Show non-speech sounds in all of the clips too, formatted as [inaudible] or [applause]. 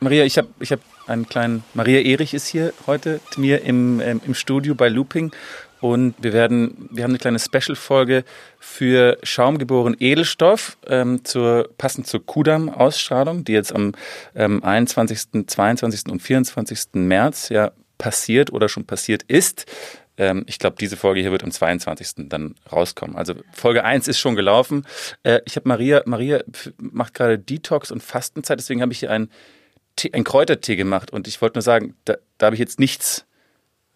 Maria, ich habe ich hab einen kleinen. Maria Erich ist hier heute mit mir im, ähm, im Studio bei Looping. Und wir werden, wir haben eine kleine Special-Folge für Schaumgeboren Edelstoff, ähm, zur, passend zur Kudam-Ausstrahlung, die jetzt am ähm, 21., 22. und 24. März ja passiert oder schon passiert ist. Ähm, ich glaube, diese Folge hier wird am 22. dann rauskommen. Also Folge 1 ist schon gelaufen. Äh, ich habe Maria, Maria macht gerade Detox und Fastenzeit, deswegen habe ich hier einen, Tee, einen Kräutertee gemacht und ich wollte nur sagen, da, da habe ich jetzt nichts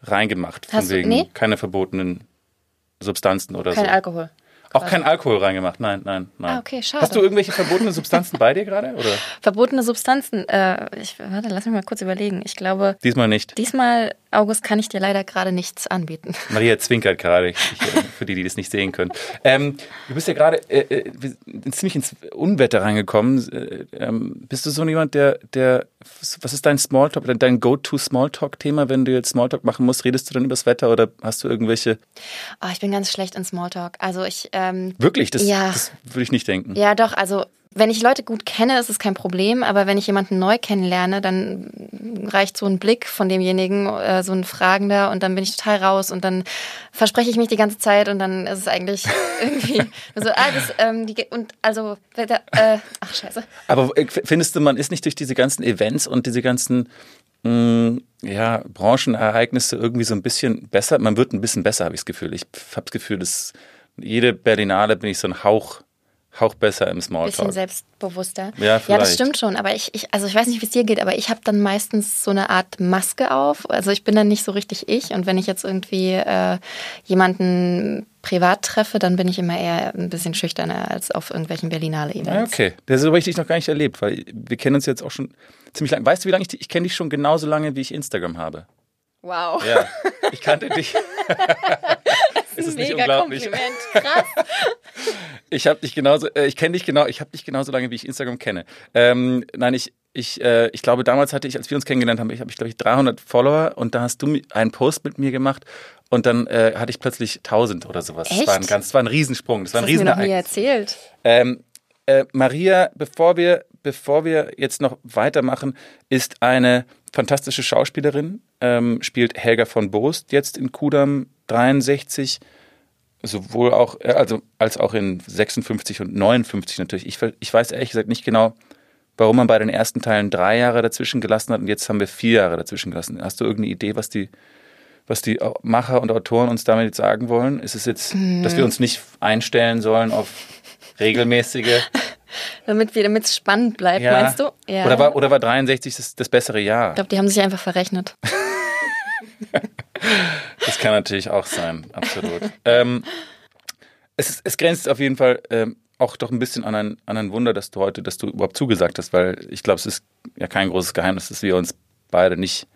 reingemacht, von Hast du- wegen nee? keine verbotenen Substanzen oder Kein so. Alkohol. Auch kein Alkohol reingemacht, nein, nein, nein. Ah, okay, schade. Hast du irgendwelche verbotene Substanzen bei dir gerade? Oder? [laughs] Verbotene Substanzen. Äh, ich, warte, lass mich mal kurz überlegen. Ich glaube, Diesmal nicht. diesmal, August, kann ich dir leider gerade nichts anbieten. [laughs] Maria zwinkert gerade, ich, äh, für die, die das nicht sehen können. Ähm, du bist ja gerade äh, äh, ziemlich ins Unwetter reingekommen. Äh, ähm, bist du so jemand, der, der, was ist dein Smalltalk, dein Go-To-Smalltalk-Thema, wenn du jetzt Smalltalk machen musst? Redest du dann über das Wetter oder hast du irgendwelche, Oh, ich bin ganz schlecht in Smalltalk. Also ich, ähm, wirklich, das, Ja. das würde ich nicht denken. ja doch, also wenn ich Leute gut kenne, ist es kein Problem, aber wenn ich jemanden neu kennenlerne, dann reicht so ein Blick von demjenigen, äh, so ein Fragender und dann bin ich total raus und dann verspreche ich mich die ganze Zeit und dann ist es eigentlich [laughs] irgendwie so, ah, das, ähm, die, und also, äh, ach scheiße. Aber äh, findest du, man ist nicht durch diese ganzen Events und diese ganzen mh, ja, Branchenereignisse irgendwie so ein bisschen besser? Man wird ein bisschen besser, habe ich das Gefühl. Ich habe das Gefühl, dass jede Berlinale bin ich so ein Hauch, Hauch besser im bisschen Smalltalk. selbstbewusster. Ja, ja, vielleicht. das stimmt schon. Aber ich, ich also ich weiß nicht, wie es dir geht, aber ich habe dann meistens so eine Art Maske auf. Also ich bin dann nicht so richtig ich. Und wenn ich jetzt irgendwie äh, jemanden privat treffe, dann bin ich immer eher ein bisschen schüchterner als auf irgendwelchen Berlinale Ah, Events. okay, das habe ich dich noch gar nicht erlebt, weil wir kennen uns jetzt auch schon ziemlich lange. Weißt du, wie lange ich dich, ich kenne dich schon genauso lange, wie ich Instagram habe. Wow. Ja, ich kannte dich. [laughs] ist es nicht Mega unglaublich? Kompliment. Krass. [laughs] Ich habe dich genauso, äh, ich kenne dich genau, ich habe dich genauso lange, wie ich Instagram kenne. Ähm, nein, ich, ich, äh, ich glaube, damals hatte ich, als wir uns kennengelernt haben, ich habe ich glaube ich 300 Follower und da hast du einen Post mit mir gemacht und dann äh, hatte ich plötzlich 1000 oder sowas. Das Echt? war ein ganz, das war ein Riesensprung, das war Das ein hast du mir noch nie Riesenereignis. erzählt. Ähm, äh, Maria, bevor wir, bevor wir jetzt noch weitermachen, ist eine fantastische Schauspielerin, ähm, spielt Helga von Boost jetzt in Kudam 63, sowohl auch, äh, also als auch in 56 und 59 natürlich. Ich, ich weiß ehrlich gesagt nicht genau, warum man bei den ersten Teilen drei Jahre dazwischen gelassen hat und jetzt haben wir vier Jahre dazwischen gelassen. Hast du irgendeine Idee, was die, was die Macher und Autoren uns damit jetzt sagen wollen? Ist es jetzt, dass wir uns nicht einstellen sollen auf regelmäßige [laughs] Damit wir, damit es spannend bleibt, ja. meinst du? Ja. Oder war, oder war 63 das, das bessere Jahr? ich glaube, die haben sich einfach verrechnet. [laughs] Kann natürlich auch sein, absolut. [laughs] ähm, es, es grenzt auf jeden Fall ähm, auch doch ein bisschen an ein, an ein Wunder, dass du heute, dass du überhaupt zugesagt hast, weil ich glaube, es ist ja kein großes Geheimnis, dass wir uns beide nicht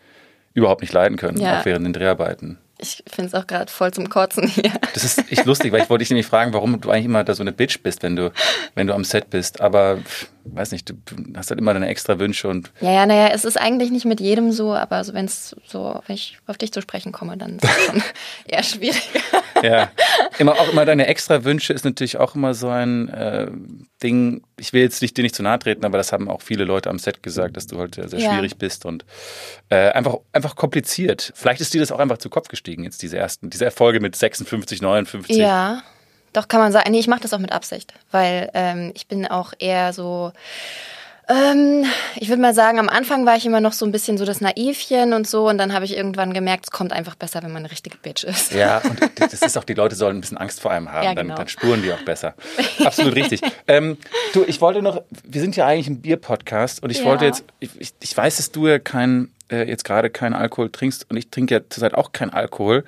überhaupt nicht leiden können, Ja. auch während den Dreharbeiten. Ich finde es auch gerade voll zum Kotzen hier. Das ist echt lustig, weil ich wollte dich nämlich fragen, warum du eigentlich immer da so eine Bitch bist, wenn du, wenn du am Set bist. Aber pff, weiß nicht, du hast halt immer deine extra Wünsche und Ja, ja, naja, es ist eigentlich nicht mit jedem so, aber so, wenn es so, wenn ich auf dich zu sprechen komme, dann ist es schon [laughs] eher schwieriger. Ja, immer auch immer deine extra Wünsche ist natürlich auch immer so ein äh, Ding. Ich will jetzt nicht dir nicht zu nahe treten, aber das haben auch viele Leute am Set gesagt, dass du halt sehr, sehr Ja. schwierig bist und äh, einfach einfach kompliziert. Vielleicht ist dir das auch einfach zu Kopf gestiegen jetzt diese ersten diese Erfolge mit 56, 59. Ja, doch kann man sagen. Nee, ich mache das auch mit Absicht, weil ähm, ich bin auch eher so. Ähm, ich würde mal sagen, am Anfang war ich immer noch so ein bisschen so das Naivchen und so und dann habe ich irgendwann gemerkt, es kommt einfach besser, wenn man eine richtige Bitch ist. Ja, und das ist auch, die Leute sollen ein bisschen Angst vor einem haben, Ja, dann, genau. dann spuren die auch besser. [laughs] Absolut richtig. Ähm, du, ich wollte noch, wir sind ja eigentlich ein Bier-Podcast und ich Ja. wollte jetzt, ich, ich, ich weiß, dass du ja kein, äh, jetzt gerade keinen Alkohol trinkst und ich trinke ja zurzeit auch keinen Alkohol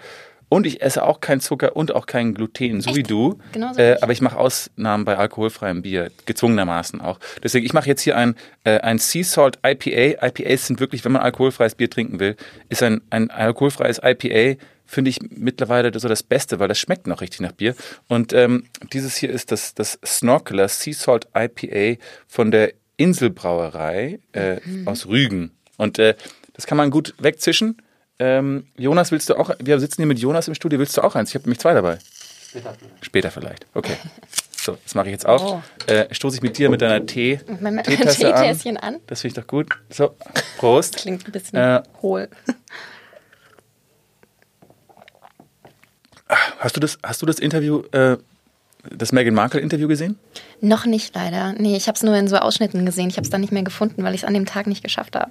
und ich esse auch keinen Zucker und auch keinen Gluten, so wie du. Genauso äh, wie ich. aber ich mache Ausnahmen bei alkoholfreiem Bier, gezwungenermaßen auch. Deswegen, ich mache jetzt hier ein, äh, ein Sea Salt IPA. IPAs sind wirklich, wenn man alkoholfreies Bier trinken will, ist ein, ein alkoholfreies IPA finde ich mittlerweile so das Beste, weil das schmeckt noch richtig nach Bier. Und ähm, dieses hier ist das, das Snorkeler Sea Salt IPA von der Inselbrauerei äh, aus Rügen. Und äh, das kann man gut wegzischen. Ähm, Jonas, willst du auch, wir sitzen hier mit Jonas im Studio, willst du auch eins? Ich habe nämlich zwei dabei. Später vielleicht. Okay. So, das mache ich jetzt auch. Oh. Äh, stoße ich mit dir mit deiner Tee, Mit meinem Teetasse an. Teetässchen an. Das finde ich doch gut. So, Prost. Klingt ein bisschen Äh, hohl. Hast du das, hast du das Interview, äh, das Meghan Markle-Interview gesehen? Noch nicht leider. Nee, ich habe es nur in so Ausschnitten gesehen. Ich habe es dann nicht mehr gefunden, weil ich es an dem Tag nicht geschafft habe.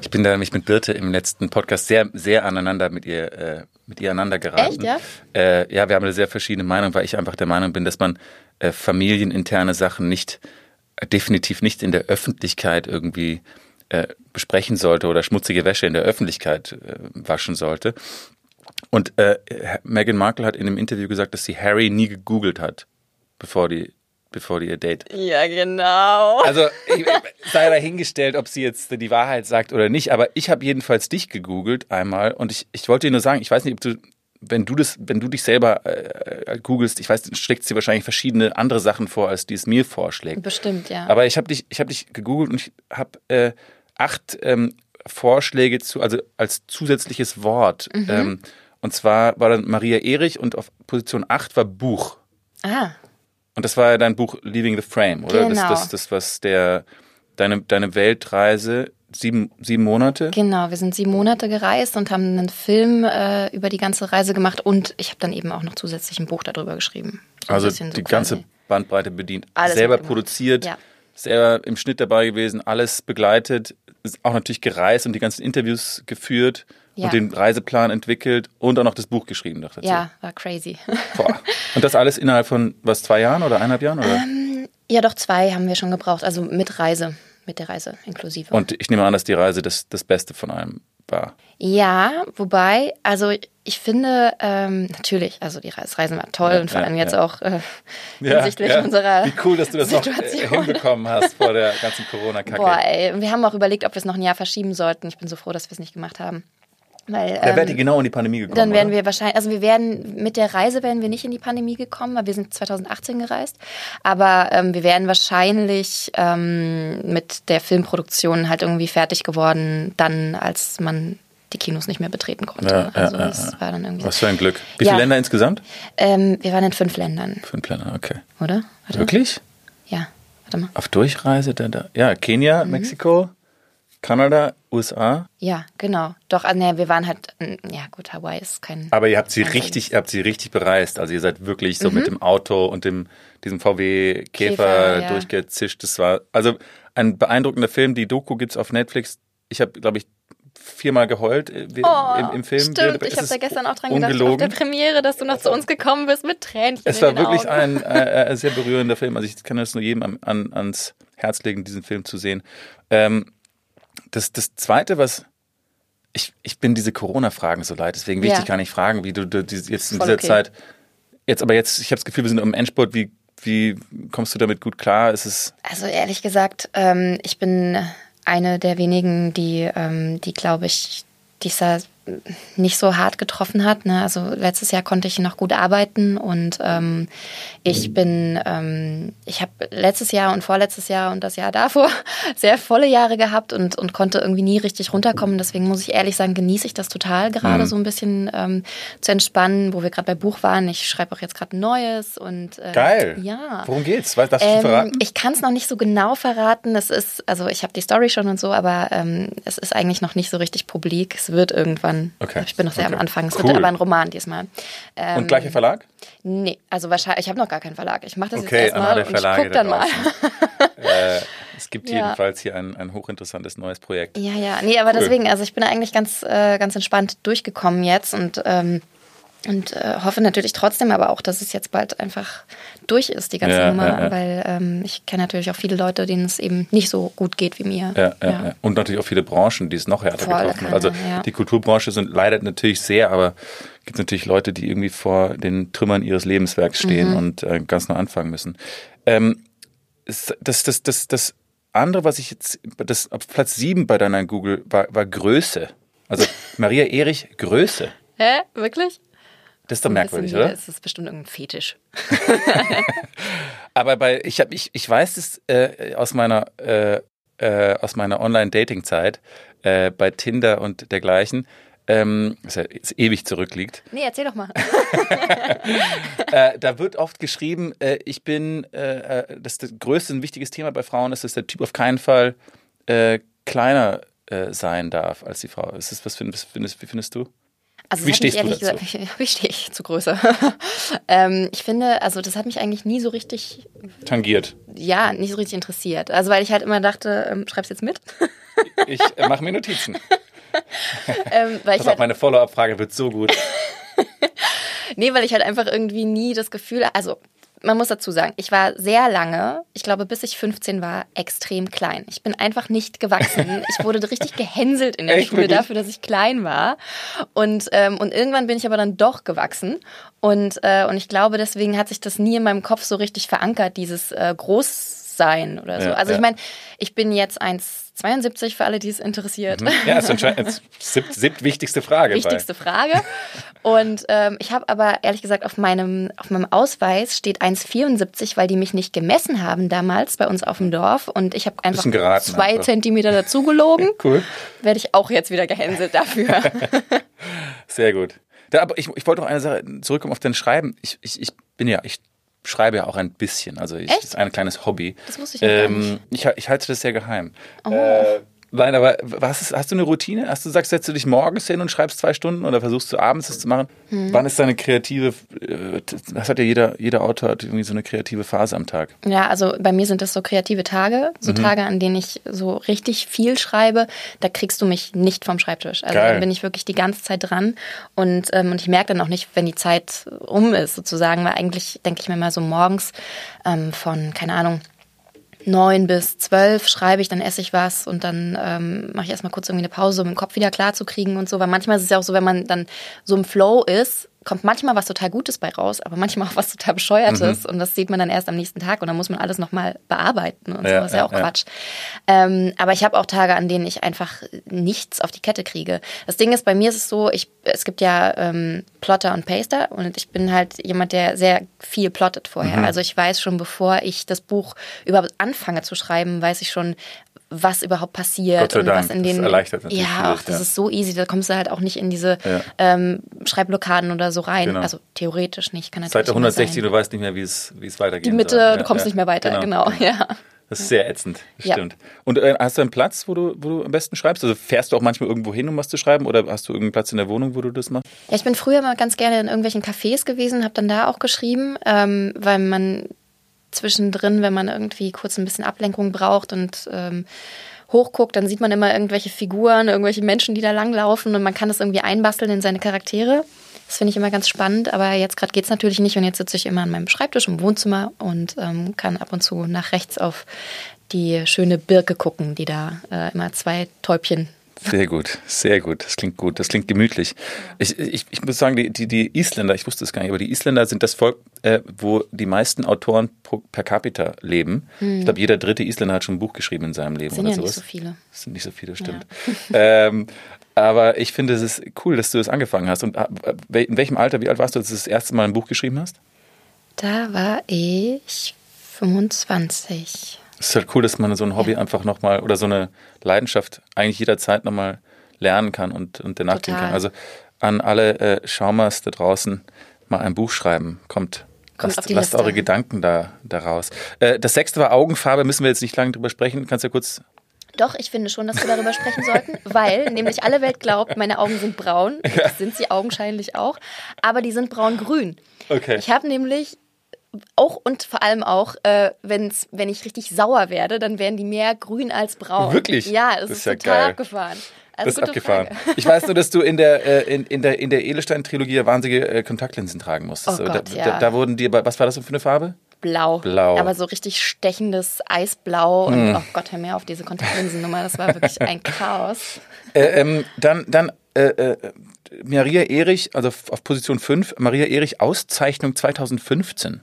Ich bin da nämlich mit Birte im letzten Podcast sehr, sehr aneinander mit ihr, äh, mit ihr aneinander geraten. Echt, ja? Äh, ja, wir haben eine sehr verschiedene Meinung, weil ich einfach der Meinung bin, dass man äh, familieninterne Sachen nicht, äh, definitiv nicht in der Öffentlichkeit irgendwie äh, besprechen sollte oder schmutzige Wäsche in der Öffentlichkeit äh, waschen sollte. Und äh, Meghan Markle hat in einem Interview gesagt, dass sie Harry nie gegoogelt hat, bevor die, bevor die ihr Date Ja, genau. also ich, sei dahingestellt, ob sie jetzt die Wahrheit sagt oder nicht, aber ich habe jedenfalls dich gegoogelt einmal und ich, ich wollte dir nur sagen, ich weiß nicht, ob du, wenn du das, wenn du dich selber äh, googelst, ich weiß, dann schlägt sie wahrscheinlich verschiedene andere Sachen vor, als die es mir vorschlägt. Bestimmt, ja. Aber ich habe dich, ich habe dich gegoogelt und ich habe äh, acht ähm, Vorschläge zu, also als zusätzliches Wort. Mhm. Ähm, und zwar war dann Maria Erich und auf Position 8 war Buch. ah, Und das war ja dein Buch Leaving the Frame, oder? Genau. Das, das, das was der deine, deine Weltreise sieben, sieben Monate. genau. Wir sind sieben Monate gereist und haben einen Film äh, über die ganze Reise gemacht und ich habe dann eben auch noch zusätzlich ein Buch darüber geschrieben. So Also so die quasi. ganze Bandbreite bedient. Alles selber produziert, Ja. selber im Schnitt dabei gewesen, alles begleitet, ist auch natürlich gereist und die ganzen Interviews geführt Ja. und den Reiseplan entwickelt und auch noch das Buch geschrieben noch dazu. Ja, war crazy. Boah. [laughs] Und das alles innerhalb von was zwei Jahren oder eineinhalb Jahren oder? ja, doch zwei haben wir schon gebraucht. Also mit Reise, mit der Reise inklusive. Und ich nehme an, dass die Reise das, das Beste von allem war. Ja, wobei, also ich finde, ähm, natürlich, also die Reis- Reisen waren toll Ja, und vor ja, allem jetzt ja. auch äh, [laughs] hinsichtlich unserer Wie cool, dass du das noch äh, Situation. hinbekommen hast vor der ganzen [laughs] Corona-Kacke. Boah, ey, wir haben auch überlegt, ob wir es noch ein Jahr verschieben sollten. Ich bin so froh, dass wir es nicht gemacht haben. Weil, Da wärt ihr ähm, genau in die Pandemie gekommen. dann wären oder? wir wahrscheinlich, also wir werden mit der Reise wären wir nicht in die Pandemie gekommen, weil wir sind 2018 gereist. Aber ähm, wir wären wahrscheinlich ähm, mit der Filmproduktion halt irgendwie fertig geworden, dann als man die Kinos nicht mehr betreten konnte. Ja, also ja, das ja. war dann irgendwie. Was für ein Glück. Wie viele Länder insgesamt? Ähm, wir waren in fünf Ländern, Fünf Länder, okay. oder? Warte. Wirklich? Ja, warte mal. Auf Durchreise? Da, da. Ja, Kenia, Mhm. Mexiko, Kanada, USA. Ja, genau. Doch, ah, nee, wir waren halt, ja gut, Hawaii ist kein. Aber ihr habt sie richtig, ihr habt sie richtig bereist. Also ihr seid wirklich Mhm. so mit dem Auto und dem, diesem VW Käfer, Käfer, ja. durchgezischt. Das war also ein beeindruckender Film. Die Doku gibt's auf Netflix. Ich habe, glaube ich, viermal geheult äh, wie- im, im Film. Stimmt, Es ich habe da gestern auch dran gedacht, auf ungelogen. der Premiere, dass du noch zu uns gekommen bist mit Tränchen. Es in war den wirklich Augen. ein äh, [laughs] äh, sehr berührender Film. Also ich kann das nur jedem an, ans Herz legen, diesen Film zu sehen. Ähm, das, das Zweite, was ich, ich bin diese Corona-Fragen so leid, deswegen will ich Ja. dich gar nicht fragen, wie du, du jetzt in Voll dieser okay. Zeit, jetzt aber jetzt, ich habe das Gefühl, wir sind im Endspurt, wie, wie kommst du damit gut klar? Ist es, Also ehrlich gesagt, ähm, ich bin eine der wenigen, die, ähm, die glaube ich, dieser nicht so hart getroffen hat. Ne? Also letztes Jahr konnte ich noch gut arbeiten und ähm, ich bin, ähm, ich habe letztes Jahr und vorletztes Jahr und das Jahr davor [laughs] sehr volle Jahre gehabt und, und konnte irgendwie nie richtig runterkommen. Deswegen muss ich ehrlich sagen, genieße ich das total gerade so ein bisschen ähm, zu entspannen, wo wir gerade bei Buch waren. Ich schreibe auch jetzt gerade ein neues und äh, geil. Ja. Worum geht's? Weißt, darfst du Ähm, verraten? ich kann es noch nicht so genau verraten. Es ist, also ich habe die Story schon und so, aber ähm, es ist eigentlich noch nicht so richtig publik. Es wird irgendwann. Okay. Ich bin noch sehr Okay. am Anfang. Es Cool. wird aber ein Roman diesmal. Ähm, Und gleicher Verlag? Nee, also wahrscheinlich, ich habe noch gar keinen Verlag. Ich mache das Okay, jetzt erstmal und ich guck da dann mal. [laughs] äh, es gibt Ja. jedenfalls hier ein, ein hochinteressantes neues Projekt. Ja, ja. Nee, aber Cool. deswegen, also ich bin eigentlich ganz, äh, ganz entspannt durchgekommen jetzt und, ähm, und äh, hoffe natürlich trotzdem aber auch, dass es jetzt bald einfach durch ist, die ganze Ja, Nummer, ja, ja. weil ähm, ich kenne natürlich auch viele Leute, denen es eben nicht so gut geht wie mir. Ja, ja, ja. Und natürlich auch viele Branchen, die es noch härter Voll getroffen hat. Also die Kulturbranche sind leidet natürlich sehr, aber es gibt natürlich Leute, die irgendwie vor den Trümmern ihres Lebenswerks stehen Mhm. und äh, ganz neu anfangen müssen. Ähm, das, das, das, das andere, was ich jetzt, das auf Platz sieben bei deiner Google war, war Größe. Also Maria Erich, Größe. Hä? Wirklich? Das ist doch merkwürdig, oder? Das ist bestimmt irgendein Fetisch. [laughs] Aber bei ich habe ich ich weiß es äh, aus meiner äh, äh, aus meiner Online-Dating-Zeit äh, bei Tinder und dergleichen. ähm, das ja jetzt ewig zurückliegt. Nee, erzähl doch mal. [laughs] äh, da wird oft geschrieben, äh, ich bin, äh, äh, das, das größte und wichtiges Thema bei Frauen ist, dass der Typ auf keinen Fall äh, kleiner sein darf als die Frau. Ist das, was findest, findest, wie findest du? Also Wie stehst du ehrlich dazu? Gesagt, [laughs] wie stehe ich zu Größe? [laughs] ähm, ich finde, also das hat mich eigentlich nie so richtig, Tangiert. ja, nicht so richtig interessiert. Also weil ich halt immer dachte, ähm, schreib's jetzt mit. Ich äh, mache mir Notizen. [laughs] ähm, weil ich Pass halt, auf, meine Follow-up-Frage wird so gut. nee, weil ich halt einfach irgendwie nie das Gefühl, also man muss dazu sagen, ich war sehr lange, ich glaube bis ich 15 war, extrem klein. Ich bin einfach nicht gewachsen. [laughs] Ich wurde richtig gehänselt in der Echt, Schule wirklich? dafür, dass ich klein war. Und, ähm, und irgendwann bin ich aber dann doch gewachsen. Und, äh, und ich glaube, deswegen hat sich das nie in meinem Kopf so richtig verankert, dieses äh, Großsein oder so. Ja, also ich meine, ich bin jetzt 1,72 für alle, die es interessiert. Ja, ist anscheinend [laughs] siebt, siebt wichtigste Frage. Wichtigste Frage. Und ähm, ich habe aber ehrlich gesagt auf meinem, auf meinem Ausweis steht 1,74, weil die mich nicht gemessen haben damals bei uns auf dem Dorf. Und ich habe einfach geraten zwei einfach. Zentimeter dazugelogen. Bei. [laughs] Cool, Werde ich auch jetzt wieder gehänselt dafür. [laughs] sehr gut. Da, aber ich, ich wollte noch eine Sache zurückkommen auf dein Schreiben. Ich, ich, ich bin ja, ich schreibe ja auch ein bisschen. Also ich, Echt? das ist ein kleines Hobby. Das wusste ich ähm, ich, ich halte das sehr geheim. Oh. Äh, nein, aber was ist, hast du eine Routine? Hast du sagst, setzt du dich morgens hin und schreibst zwei Stunden oder versuchst du abends das zu machen? Hm. Wann ist deine kreative? äh, Das hat ja jeder, jeder Autor hat irgendwie so eine kreative Phase am Tag. Ja, also bei mir sind das so kreative Tage, so Mhm. Tage, an denen ich so richtig viel schreibe. Da kriegst du mich nicht vom Schreibtisch. Also Geil. da bin ich wirklich die ganze Zeit dran und, ähm, und ich merke dann auch nicht, wenn die Zeit um ist, sozusagen, weil eigentlich denke ich mir mal so morgens ähm, von, keine Ahnung, neun bis zwölf schreibe ich, dann esse ich was und dann ähm, mache ich erstmal kurz irgendwie eine Pause, um den Kopf wieder klar zu kriegen und so. Weil manchmal ist es ja auch so, wenn man dann so im Flow ist, kommt manchmal was total Gutes bei raus, aber manchmal auch was total Bescheuertes und das sieht man dann erst am nächsten Tag und dann muss man alles nochmal bearbeiten und so. Ja, Das ist ja ja, auch ja. Quatsch. Ähm, aber ich habe auch Tage, an denen ich einfach nichts auf die Kette kriege. Das Ding ist, bei mir ist es so, ich, es gibt ja ähm, Plotter und Paster und ich bin halt jemand, der sehr viel plottet vorher. Mhm. Also ich weiß schon, bevor ich das Buch überhaupt anfange zu schreiben, weiß ich schon, was überhaupt passiert Gott sei und Dank. was in Das den erleichtert natürlich ja, ach, das ja. ist so easy, da kommst du halt auch nicht in diese Ja. ähm, Schreibblockaden oder so rein. Genau. Also theoretisch nicht, kann Seite immer 160, sein. du weißt nicht mehr, wie es, wie es weitergeht. die Mitte, du kommst nicht mehr weiter, genau, ja. [laughs] Das ist sehr ätzend, Ja. stimmt. Und äh, hast du einen Platz, wo du, wo du am besten schreibst? Also fährst du auch manchmal irgendwo hin, um was zu schreiben? Oder hast du irgendeinen Platz in der Wohnung, wo du das machst? Ja, ich bin früher mal ganz gerne in irgendwelchen Cafés gewesen, habe dann da auch geschrieben, ähm, weil man zwischendrin, wenn man irgendwie kurz ein bisschen Ablenkung braucht und ähm, hochguckt, dann sieht man immer irgendwelche Figuren, irgendwelche Menschen, die da langlaufen und man kann das irgendwie einbasteln in seine Charaktere. Das finde ich immer ganz spannend, aber jetzt gerade geht's natürlich nicht und jetzt sitze ich immer an meinem Schreibtisch im Wohnzimmer und ähm, kann ab und zu nach rechts auf die schöne Birke gucken, die da äh, immer zwei Täubchen Sehr gut, sehr gut. Das klingt gut, das klingt gemütlich. Ich, ich, ich muss sagen, die, die, die Isländer, ich wusste es gar nicht, aber die Isländer sind das Volk, äh, wo die meisten Autoren pro, per capita leben. Ich glaube, jeder dritte Isländer hat schon ein Buch geschrieben in seinem Leben Hm. sind oder ja nicht sowas. so viele. Das sind nicht so viele, stimmt. ähm, aber ich finde, es ist cool, dass du das angefangen hast. Und äh, in welchem Alter, wie alt warst du, als du das erste Mal ein Buch geschrieben hast? Da war ich 25. Es ist halt cool, dass man so ein Hobby Ja. einfach nochmal oder so eine Leidenschaft eigentlich jederzeit nochmal lernen kann und, und danach gehen Total. kann. Also an alle äh, Schaumers da draußen mal ein Buch schreiben. Kommt. Kommt lasst lasst eure Gedanken da, da raus. Äh, das sechste war Augenfarbe, müssen wir jetzt nicht lange drüber sprechen. Kannst du ja kurz. Doch, ich finde schon, dass wir darüber sprechen sollten, weil nämlich alle Welt glaubt, meine Augen sind braun. Das sind sie augenscheinlich auch. Aber die sind braun-grün. Okay. Ich habe nämlich auch und vor allem auch, äh, wenn's, wenn ich richtig sauer werde, dann werden die mehr grün als braun. Wirklich? Ja, das, Das ist, ist ja total geil. abgefahren. Das Also ist gute abgefahren. Frage. Ich weiß nur, dass du in der, äh, in, in der, in der Edelstein-Trilogie wahnsinnige äh, Kontaktlinsen tragen musstest. Oh da, Gott, da, ja. da wurden die, was war das für eine Farbe? Blau. Blau. Aber so richtig stechendes Eisblau. Hm. Und oh Gott, hör mir auf diese Kontaktlinsennummer. Das war wirklich ein Chaos. Äh, ähm, dann dann äh, äh, Maria Erich, also auf Position 5, Maria Erich Auszeichnung 2015.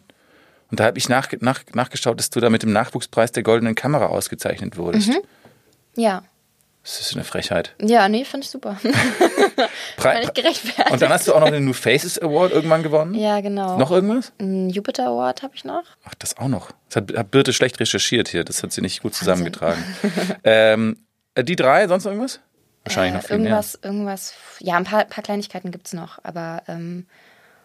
Und da habe ich nach, nach, nachgeschaut, dass du da mit dem Nachwuchspreis der Goldenen Kamera ausgezeichnet wurdest. Mhm. Ja. Das ist eine Frechheit. Ja, nee, fand ich super. [laughs] Pre ich gerechtfertigt. und dann hast du auch noch den New Faces Award irgendwann gewonnen. Ja, genau. Noch irgendwas? Einen Jupiter Award habe ich noch. Ach, das auch noch. Das hat, hat Birte schlecht recherchiert hier. Das hat sie nicht gut zusammengetragen. [laughs] ähm, äh, die drei, sonst noch irgendwas? Wahrscheinlich äh, noch viel mehr. irgendwas, irgendwas, ja, ein paar, paar Kleinigkeiten gibt's noch, aber ähm,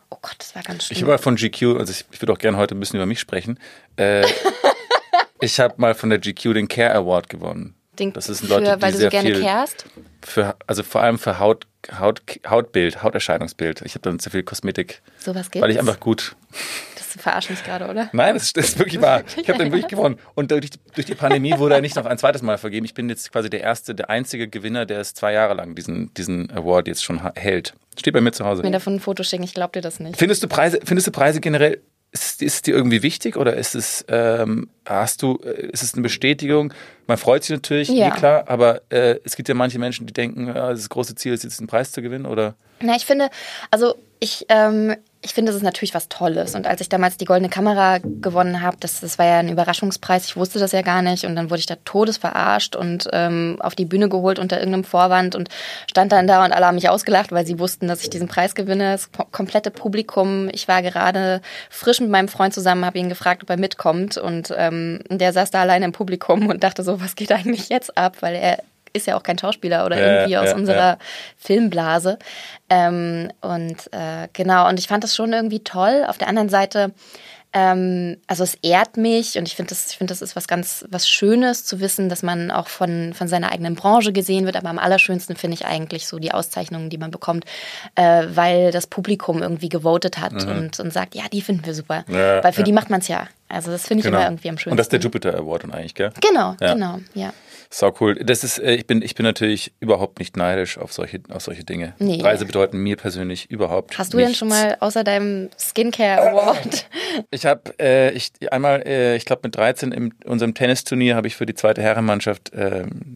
oh Gott, das war ganz schön. Ich habe mal von GQ, also ich, ich würde auch gerne heute ein bisschen über mich sprechen. Äh, [laughs] ich habe mal von der GQ den Care Award gewonnen. Den, das sind für, Leute, die weil du so gerne kehrst. für, also vor allem für Haut, Haut, Hautbild, Hauterscheinungsbild. Ich habe dann sehr viel Kosmetik, Sowas gibt's. weil ich einfach gut. Das verarscht mich gerade, oder? Nein, das, das ist wirklich wahr. [laughs] Ich habe dann wirklich gewonnen. Und durch, durch die Pandemie wurde er nicht noch ein zweites Mal vergeben. Ich bin jetzt quasi der erste, der einzige Gewinner, der es zwei Jahre lang diesen, diesen Award jetzt schon hält. Steht bei mir zu Hause. Mir davon ein Foto schicken, ich glaub dir das nicht. Findest du Preise, findest du Preise generell, ist, ist es dir irgendwie wichtig oder ist es, ähm, hast du, äh, ist es eine Bestätigung? Man freut sich natürlich, Ja. eh klar, aber äh, es gibt ja manche Menschen, die denken, ja, das große Ziel ist jetzt einen Preis zu gewinnen oder? Na, ich finde, also ich, ähm, ich finde, das ist natürlich was Tolles. Und als ich damals die Goldene Kamera gewonnen habe, das, das war ja ein Überraschungspreis, ich wusste das ja gar nicht. Und dann wurde ich da todes verarscht und ähm, auf die Bühne geholt unter irgendeinem Vorwand und stand dann da und alle haben mich ausgelacht, weil sie wussten, dass ich diesen Preis gewinne. Das ko- komplette Publikum. Ich war gerade frisch mit meinem Freund zusammen, habe ihn gefragt, ob er mitkommt. Und ähm, der saß da alleine im Publikum und dachte so, was geht eigentlich jetzt ab? Weil er ist ja auch kein Schauspieler oder Ja, irgendwie aus ja, unserer ja. Filmblase. Ähm, und äh, genau, und ich fand das schon irgendwie toll. Auf der anderen Seite, ähm, also es ehrt mich und ich finde das, ich finde das ist was ganz, was Schönes zu wissen, dass man auch von, von seiner eigenen Branche gesehen wird. Aber am allerschönsten finde ich eigentlich so die Auszeichnungen, die man bekommt, äh, weil das Publikum irgendwie gewotet hat und, und sagt, ja, die finden wir super. Mhm. Weil für die macht man es ja. Also das finde ich immer irgendwie am schönsten. Und das ist der Jupiter Award dann eigentlich, gell? Genau, genau, ja. Sau cool. Das ist, äh, ich bin, ich bin natürlich überhaupt nicht neidisch auf solche, auf solche Dinge. Nee. Preise bedeuten mir persönlich überhaupt Hast du denn nichts. schon mal außer deinem Skincare Award? [laughs] Ich habe äh, ich, einmal, äh, ich glaube mit 13 in unserem Tennisturnier habe ich für die zweite Herrenmannschaft ähm,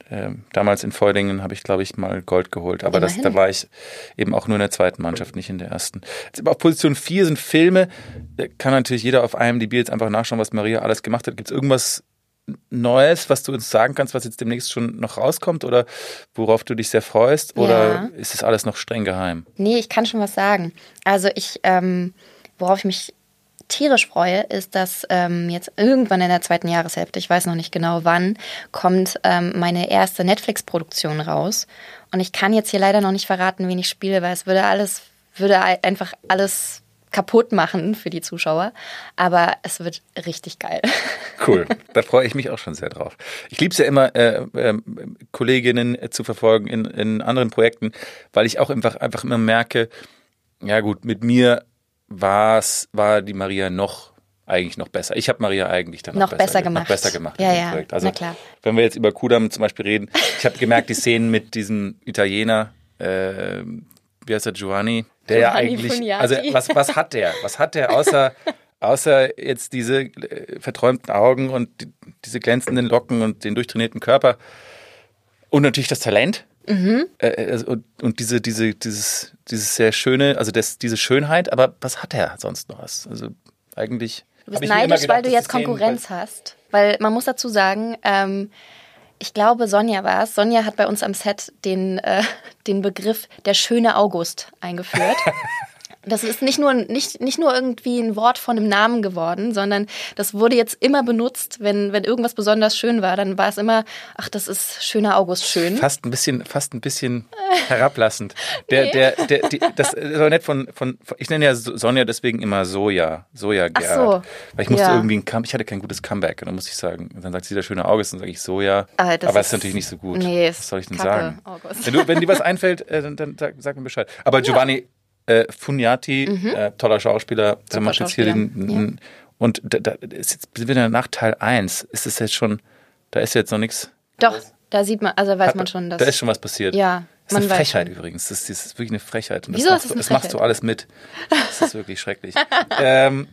damals in Feudingen habe ich glaube ich mal Gold geholt. Aber das, da war ich eben auch nur in der zweiten Mannschaft, nicht in der ersten. Jetzt, auf Position 4 sind Filme. Da kann natürlich jeder auf IMDb jetzt einfach nachschauen, was Maria alles gemacht hat. Gibt es irgendwas Neues, was du uns sagen kannst, was jetzt demnächst schon noch rauskommt oder worauf du dich sehr freust? Oder Ja. ist es alles noch streng geheim? Nee, ich kann schon was sagen. Also ich, ähm, worauf ich mich tierisch freue, ist, dass ähm, jetzt irgendwann in der zweiten Jahreshälfte, ich weiß noch nicht genau wann, kommt ähm, meine erste Netflix-Produktion raus. Und ich kann jetzt hier leider noch nicht verraten, wen ich spiele, weil es würde alles, würde ei- einfach alles kaputt machen für die Zuschauer. Aber es wird richtig geil. [laughs] Cool, da freue ich mich auch schon sehr drauf. Ich liebe es ja immer, äh, ähm, Kolleginnen äh, zu verfolgen in, in anderen Projekten, weil ich auch einfach, einfach immer merke, ja gut, mit mir war's, war die Maria noch eigentlich noch besser. Ich habe Maria eigentlich dann Noch besser ge- Noch gemacht. besser gemacht Ja, ja, Projekt. Also na klar. wenn wir jetzt über Kudam zum Beispiel reden, ich habe gemerkt, die Szenen mit diesem Italiener, äh, wie heißt der Giovanni, der ja eigentlich, Pugnati. also was was hat der? Was hat der außer [laughs] außer jetzt diese äh, verträumten Augen und die, diese glänzenden Locken und den durchtrainierten Körper und natürlich das Talent. Mhm. Äh, also, und, und diese, diese, dieses, dieses sehr schöne, also das, diese Schönheit, aber was hat er sonst noch? was? Also eigentlich. Du bist neidisch, gedacht, weil du jetzt Konkurrenz hast. Weil man muss dazu sagen, ähm, ich glaube, Sonja war es. Sonja hat bei uns am Set den, äh, den Begriff der schöne August eingeführt. [laughs] Das ist nicht nur, nicht, nicht nur irgendwie ein Wort von einem Namen geworden, sondern das wurde jetzt immer benutzt, wenn, wenn irgendwas besonders schön war, dann war es immer, ach, das ist schöner August schön. Fast ein bisschen, fast ein bisschen herablassend. [laughs] Der, der, der, die, das aber nicht von, von, ich nenne ja Sonja deswegen immer Soja, Soja Ach Gerhard. so. Weil ich musste Ja. irgendwie ein Come, ich hatte kein gutes Comeback. Und dann muss ich sagen, dann sagt sie der schöne August, dann sage ich Soja. Ah, das aber es ist- ist natürlich nicht so gut. Nee, Was soll ich denn Kacke, sagen? August. Wenn, du, wenn dir was einfällt, äh, dann, dann sag, sag mir Bescheid. Aber Giovanni äh, Fugnati, äh, toller Schauspieler, der macht jetzt hier den, Mhm. Den und da, da ist jetzt sind wir nach Teil 1. Ist es jetzt schon, da ist jetzt noch nichts. Doch, da sieht man, also weiß Hat- man schon, dass. Da ist schon was passiert. Ja, Das ist eine Frechheit schon. übrigens. Das ist, das ist wirklich eine Frechheit. Und Wieso das ist machst, das du- eine das machst du Frechheit? alles mit. Das ist wirklich schrecklich. [laughs] ähm,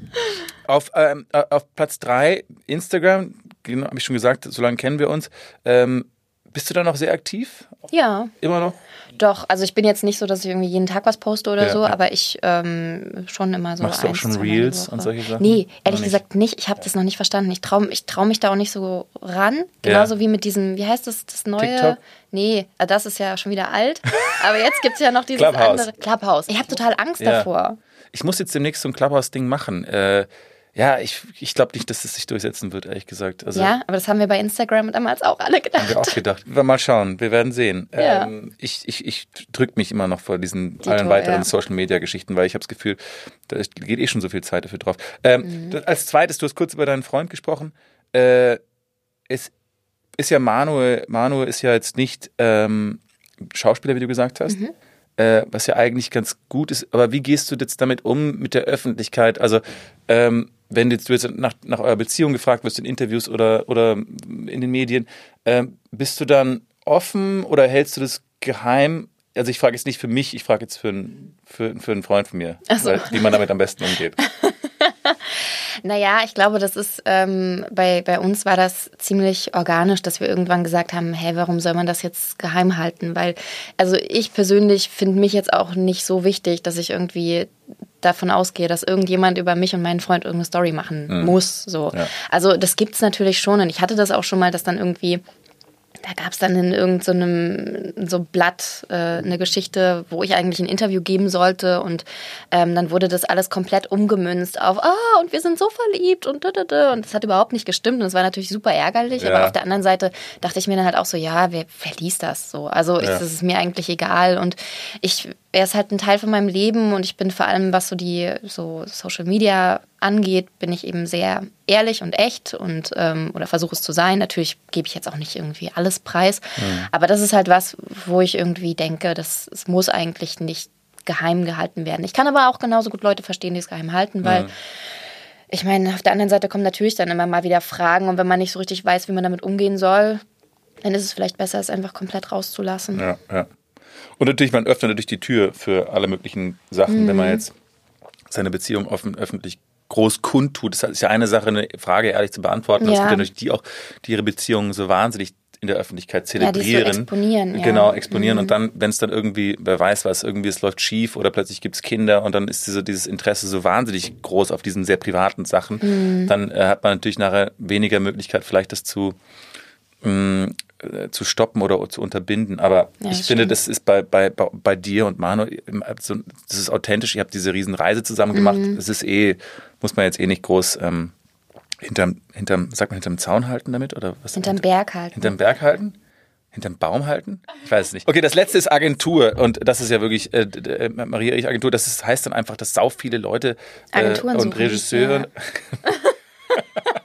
auf, ähm, äh, auf Platz drei Instagram, genau, habe ich schon gesagt, so lange kennen wir uns. Ähm, bist du da noch sehr aktiv? ja, Immer noch? Doch, also ich bin jetzt nicht so, dass ich irgendwie jeden Tag was poste oder Ja, so, ja. aber ich ähm, schon immer so Machst du auch schon Reels und solche Sachen? Nee, ehrlich gesagt nicht. Ich habe das noch nicht verstanden. Ich traue ich trau mich da auch nicht so ran. Genauso wie mit diesem, wie heißt das, das neue? TikTok? Nee, äh, das ist ja schon wieder alt. [laughs] aber jetzt gibt es ja noch dieses Clubhouse. andere. Clubhouse. Ich habe total Angst Ja. davor. Ich muss jetzt demnächst so ein Clubhouse-Ding machen. Äh, ja, ich, ich glaube nicht, dass es sich durchsetzen wird, ehrlich gesagt. Also, ja, aber das haben wir bei Instagram damals auch alle gedacht. Haben wir auch gedacht. Mal schauen, wir werden sehen. Ja. Ähm, ich ich, ich drücke mich immer noch vor diesen Dito, allen weiteren ja. Social-Media-Geschichten, weil ich habe das Gefühl, da geht eh schon so viel Zeit dafür drauf. Ähm, mhm. Als zweites, du hast kurz über deinen Freund gesprochen. Äh, es ist ja Manuel, Manuel ist ja jetzt nicht ähm, Schauspieler, wie du gesagt hast. Mhm äh, was ja eigentlich ganz gut ist. Aber wie gehst du jetzt damit um mit der Öffentlichkeit? Also ähm, wenn du jetzt nach, nach eurer Beziehung gefragt wirst in Interviews oder, oder in den Medien, äh, bist du dann offen oder hältst du das geheim? Also ich frage jetzt nicht für mich, ich frage jetzt für, ein, für, für einen Freund von mir, so. weil, wie man damit am besten umgeht. [laughs] [laughs] Naja, ich glaube, das ist ähm, bei, bei uns war das ziemlich organisch, dass wir irgendwann gesagt haben, hey, warum soll man das jetzt geheim halten? Weil, also ich persönlich finde mich jetzt auch nicht so wichtig, dass ich irgendwie davon ausgehe, dass irgendjemand über mich und meinen Freund irgendeine Story machen mhm. muss. So. Ja. Also das gibt es natürlich schon und ich hatte das auch schon mal, dass dann irgendwie da gab es dann in irgendeinem so, so Blatt äh, eine Geschichte, wo ich eigentlich ein Interview geben sollte und ähm, dann wurde das alles komplett umgemünzt auf, ah, und wir sind so verliebt und da, da, da. und das hat überhaupt nicht gestimmt und es war natürlich super ärgerlich, ja. aber auf der anderen Seite dachte ich mir dann halt auch so, ja, wer, wer liest das so? Also ja. ist es mir eigentlich egal und ich er ist halt ein Teil von meinem Leben und ich bin vor allem, was so die so Social Media angeht, bin ich eben sehr ehrlich und echt und ähm, oder versuche es zu sein. Natürlich gebe ich jetzt auch nicht irgendwie alles preis, mhm. aber das ist halt was, wo ich irgendwie denke, das es muss eigentlich nicht geheim gehalten werden. Ich kann aber auch genauso gut Leute verstehen, die es geheim halten, weil mhm. ich meine, auf der anderen Seite kommen natürlich dann immer mal wieder Fragen und wenn man nicht so richtig weiß, wie man damit umgehen soll, dann ist es vielleicht besser, es einfach komplett rauszulassen. Ja, ja. Und natürlich, man öffnet natürlich die Tür für alle möglichen Sachen, mhm. wenn man mhm. jetzt seine Beziehung offen, öffentlich groß kundtut. Das ist ja eine Sache, eine Frage ehrlich zu beantworten. Ja. Es gibt ja natürlich die auch, die ihre Beziehungen so wahnsinnig in der Öffentlichkeit zelebrieren. Ja, so exponieren. Ja. Genau, exponieren. Mhm. Und dann, wenn es dann irgendwie, wer weiß was, irgendwie es läuft schief oder plötzlich gibt es Kinder und dann ist diese, dieses Interesse so wahnsinnig groß auf diesen sehr privaten Sachen, mhm. dann äh, hat man natürlich nachher weniger Möglichkeit, vielleicht das zu mh, mm, äh, zu stoppen oder zu unterbinden. Aber ja, ich stimmt. finde, das ist bei, bei, bei dir und Manu, das ist authentisch. Ihr habt diese riesen Reise zusammen gemacht. Mhm. Es ist eh, muss man jetzt eh nicht groß ähm, hinterm, hinterm, sagt man hinterm Zaun halten damit? Oder was? Hinterm Berg halten. Hinterm Berg halten? Hinterm Baum halten? Ich weiß es nicht. Okay, das letzte ist Agentur und das ist ja wirklich äh, äh Maria Erich Agentur. Das ist, heißt dann einfach, dass sau viele Leute äh, und Regisseure. Ja. [laughs] [laughs]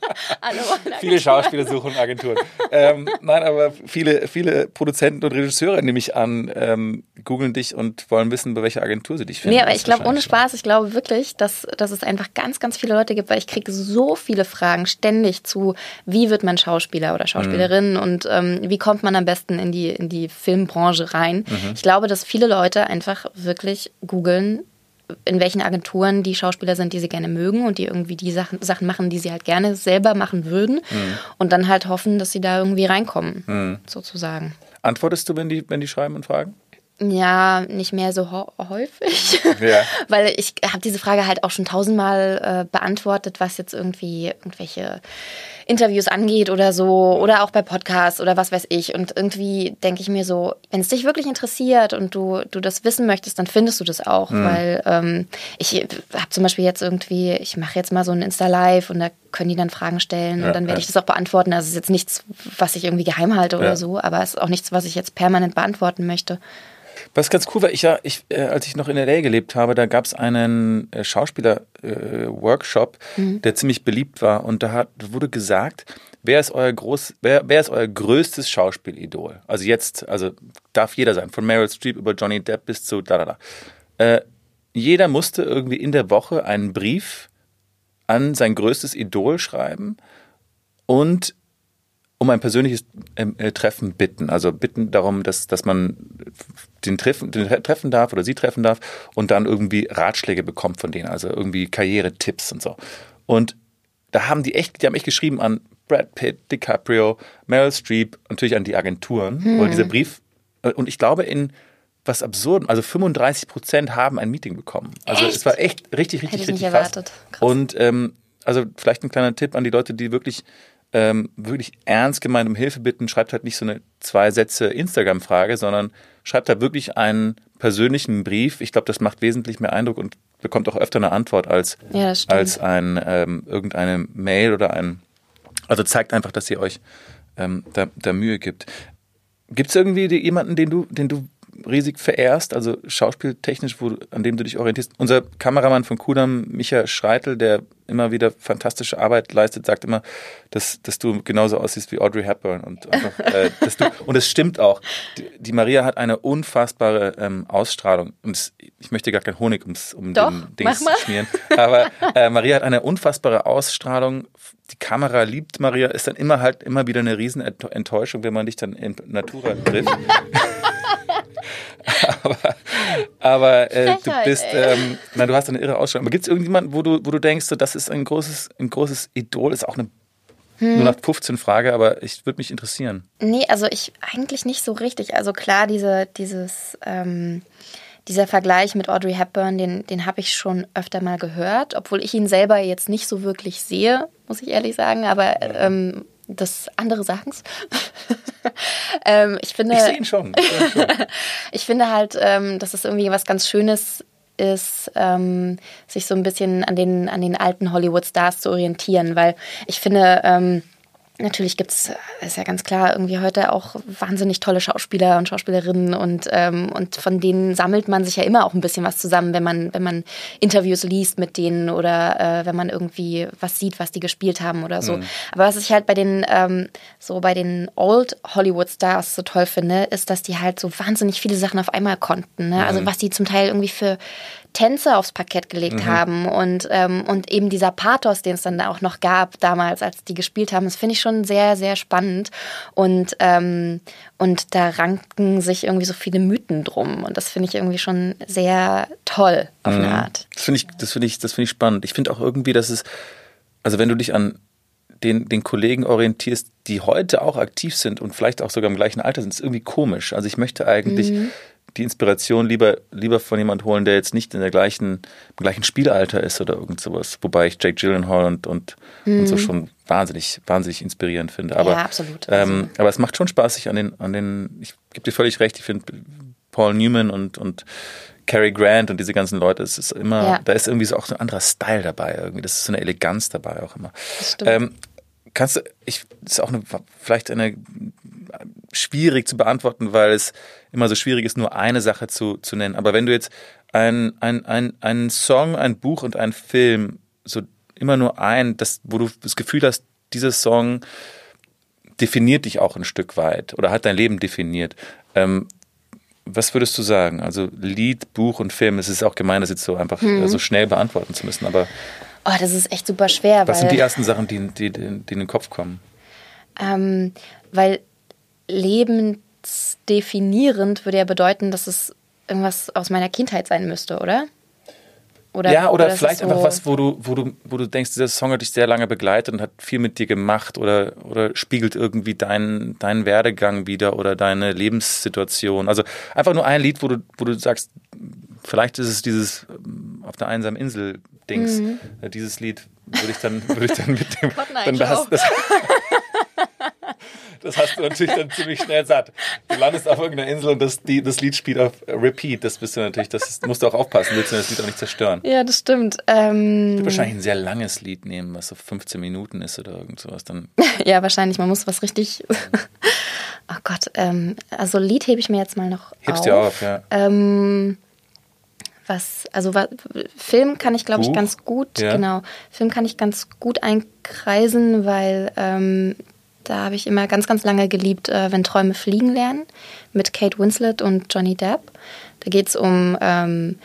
viele Schauspieler suchen Agenturen. ähm, nein, aber viele, viele Produzenten und Regisseure, nehme ich an, ähm, googeln dich und wollen wissen, bei welcher Agentur sie dich finden. Nee, aber ich glaube, ohne Spaß, ich glaube wirklich, dass, dass es einfach ganz, ganz viele Leute gibt, weil ich kriege so viele Fragen ständig zu, wie wird man Schauspieler oder Schauspielerin mhm. und ähm, wie kommt man am besten in die, in die Filmbranche rein. Mhm. Ich glaube, dass viele Leute einfach wirklich googeln, in welchen Agenturen die Schauspieler sind, die sie gerne mögen und die irgendwie die Sachen, Sachen machen, die sie halt gerne selber machen würden mhm. und dann halt hoffen, dass sie da irgendwie reinkommen, mhm. sozusagen. Antwortest du, wenn die, wenn die schreiben und fragen? Ja, nicht mehr so häufig, [laughs] ja. [laughs] weil ich habe diese Frage halt auch schon tausendmal äh, beantwortet, was jetzt irgendwie irgendwelche Interviews angeht oder so oder auch bei Podcasts oder was weiß ich. Und irgendwie denke ich mir so, wenn es dich wirklich interessiert und du, du das wissen möchtest, dann findest du das auch. Mhm. Weil ähm, ich habe zum Beispiel jetzt irgendwie, ich mache jetzt mal so ein Insta-Live und da können die dann Fragen stellen ja, und dann werde ja. ich das auch beantworten. Also es ist jetzt nichts, was ich irgendwie geheim halte oder so, aber es ist auch nichts, was ich jetzt permanent beantworten möchte. Was ganz cool war, ich ja, ich, äh, als ich noch in LA gelebt habe, da gab es einen äh, Schauspieler-Workshop, äh, mhm. der ziemlich beliebt war. Und da hat, wurde gesagt, wer ist euer groß, wer, wer ist euer größtes Schauspielidol? Also jetzt, also darf jeder sein, von Meryl Streep über Johnny Depp bis zu da da da. Äh, jeder musste irgendwie in der Woche einen Brief an sein größtes Idol schreiben und um ein persönliches ähm, äh, Treffen bitten. Also bitten darum, dass, dass man den, treffen, den treffen darf oder sie treffen darf und dann irgendwie Ratschläge bekommt von denen, also irgendwie Karrieretipps und so. Und da haben die echt, die haben echt geschrieben an Brad Pitt, DiCaprio, Meryl Streep, natürlich an die Agenturen, hm. oder dieser Brief. Äh, und ich glaube, in was absurd, also 35 Prozent haben ein Meeting bekommen. Also echt? es war echt richtig, richtig, Hätte richtig nicht fast. erwartet. Krass. Und ähm, also vielleicht ein kleiner Tipp an die Leute, die wirklich ähm, wirklich ernst gemeint um Hilfe bitten, schreibt halt nicht so eine zwei Sätze Instagram-Frage, sondern schreibt da wirklich einen persönlichen Brief. Ich glaube, das macht wesentlich mehr Eindruck und bekommt auch öfter eine Antwort als, Ja, als ein ähm, irgendeine Mail oder ein. Also zeigt einfach, dass ihr euch ähm, da, da Mühe gibt. Gibt es irgendwie die, jemanden, den du, den du riesig verehrst, also schauspieltechnisch, wo, an dem du dich orientierst? Unser Kameramann von Kudam, Micha Schreitel, der immer wieder fantastische Arbeit leistet, sagt immer, dass, dass du genauso aussiehst wie Audrey Hepburn. Und, einfach, [laughs] äh, dass du, und es stimmt auch. Die, die Maria hat eine unfassbare ähm, Ausstrahlung. Und es, ich möchte gar keinen Honig ums, um Doch, den Dings schmieren. Aber äh, Maria hat eine unfassbare Ausstrahlung. Die Kamera liebt Maria, ist dann immer halt immer wieder eine riesen Ent- Enttäuschung, wenn man dich dann in Natura trifft. [laughs] [laughs] aber aber äh, du bist, ähm, na, du hast eine irre Ausstrahlung. Aber gibt es irgendjemanden, wo du, wo du denkst, so, das ist ein großes, ein großes Idol, ist auch eine Hm. nur nach 15 Frage, aber ich würde mich interessieren. Nee, also ich eigentlich nicht so richtig. Also klar, diese, dieses, ähm, dieser Vergleich mit Audrey Hepburn, den, den habe ich schon öfter mal gehört, obwohl ich ihn selber jetzt nicht so wirklich sehe, muss ich ehrlich sagen. Aber ähm, das andere sagen's. [laughs] ähm, ich finde, Ich sehe ihn schon. [laughs] Ich finde halt, ähm, dass es irgendwie was ganz Schönes ist, ähm, sich so ein bisschen an den, an den alten Hollywood-Stars zu orientieren, weil ich finde, ähm, natürlich gibt es, ist ja ganz klar, irgendwie heute auch wahnsinnig tolle Schauspieler und Schauspielerinnen und, ähm, und von denen sammelt man sich ja immer auch ein bisschen was zusammen, wenn man, wenn man Interviews liest mit denen oder äh, wenn man irgendwie was sieht, was die gespielt haben oder so. Aber was ich halt bei den, ähm, so bei den Old Hollywood Stars so toll finde, ist, dass die halt so wahnsinnig viele Sachen auf einmal konnten. Ne? Also was die zum Teil irgendwie für Tänze aufs Parkett gelegt haben und, ähm, und eben dieser Pathos, den es dann auch noch gab damals, als die gespielt haben, das finde ich schon sehr, sehr spannend. Und, ähm, und da ranken sich irgendwie so viele Mythen drum. Und das finde ich irgendwie schon sehr toll auf eine Art. Das finde ich, das finde ich, das finde ich spannend. Ich finde auch irgendwie, dass es, also wenn du dich an den, den Kollegen orientierst, die heute auch aktiv sind und vielleicht auch sogar im gleichen Alter sind, ist irgendwie komisch. Also ich möchte eigentlich die Inspiration lieber, lieber von jemand holen, der jetzt nicht in der gleichen, im gleichen Spielalter ist oder irgend sowas. Wobei ich Jake Gyllenhaal und, und, und so schon wahnsinnig, wahnsinnig inspirierend finde. Aber, Ja, absolut. Ähm, aber es macht schon Spaß, sich an den, an den, ich gebe dir völlig recht, ich finde Paul Newman und, und Cary Grant und diese ganzen Leute, es ist immer, Ja. da ist irgendwie so auch so ein anderer Style dabei irgendwie. Das ist so eine Eleganz dabei auch immer. Das stimmt. Ähm, kannst du, ich, das ist auch eine, vielleicht eine schwierig zu beantworten, weil es immer so schwierig ist, nur eine Sache zu, zu nennen. Aber wenn du jetzt ein, ein, ein, einen Song, ein Buch und einen Film, so immer nur ein, das, wo du das Gefühl hast, dieser Song definiert dich auch ein Stück weit oder hat dein Leben definiert. Ähm, was würdest du sagen? Also Lied, Buch und Film, es ist auch gemein, das jetzt so einfach äh, so schnell beantworten zu müssen. Aber Oh, das ist echt super schwer, was sind die ersten Sachen, die, die, die in den Kopf kommen? ähm, weil lebensdefinierend würde ja bedeuten, dass es irgendwas aus meiner Kindheit sein müsste, oder? Oder ja, oder, das ist vielleicht so- einfach was, wo du, wo du, wo du denkst, dieser Song hat dich sehr lange begleitet und hat viel mit dir gemacht oder, oder spiegelt irgendwie deinen, deinen Werdegang wieder oder deine Lebenssituation. Also einfach nur ein Lied, wo du, wo du sagst, vielleicht ist es dieses ähm, auf der einsamen Insel Dings. Äh, Dieses Lied würde ich dann, würde ich dann mit dem, [laughs] Gott, nein, dann hast, das, [laughs] das hast du natürlich dann ziemlich schnell satt. Du landest auf irgendeiner Insel und das, die, das Lied spielt auf Repeat. Das bist du natürlich, das ist, musst du auch aufpassen, willst du das Lied auch nicht zerstören. Ja, das stimmt. Ähm, Wahrscheinlich ein sehr langes Lied nehmen, was so 15 Minuten ist oder irgend sowas. Dann [laughs] ja, wahrscheinlich. Man muss was richtig. [laughs] oh Gott. Ähm, also Lied hebe ich mir jetzt mal noch hebst auf. dir auf, ja. Ähm, was, also wa- Film kann ich, glaube ich, ganz gut, Ja. genau. Film kann ich ganz gut einkreisen, weil ähm, da habe ich immer ganz, ganz lange geliebt, äh, wenn Träume fliegen lernen mit Kate Winslet und Johnny Depp. Da geht es um, ähm,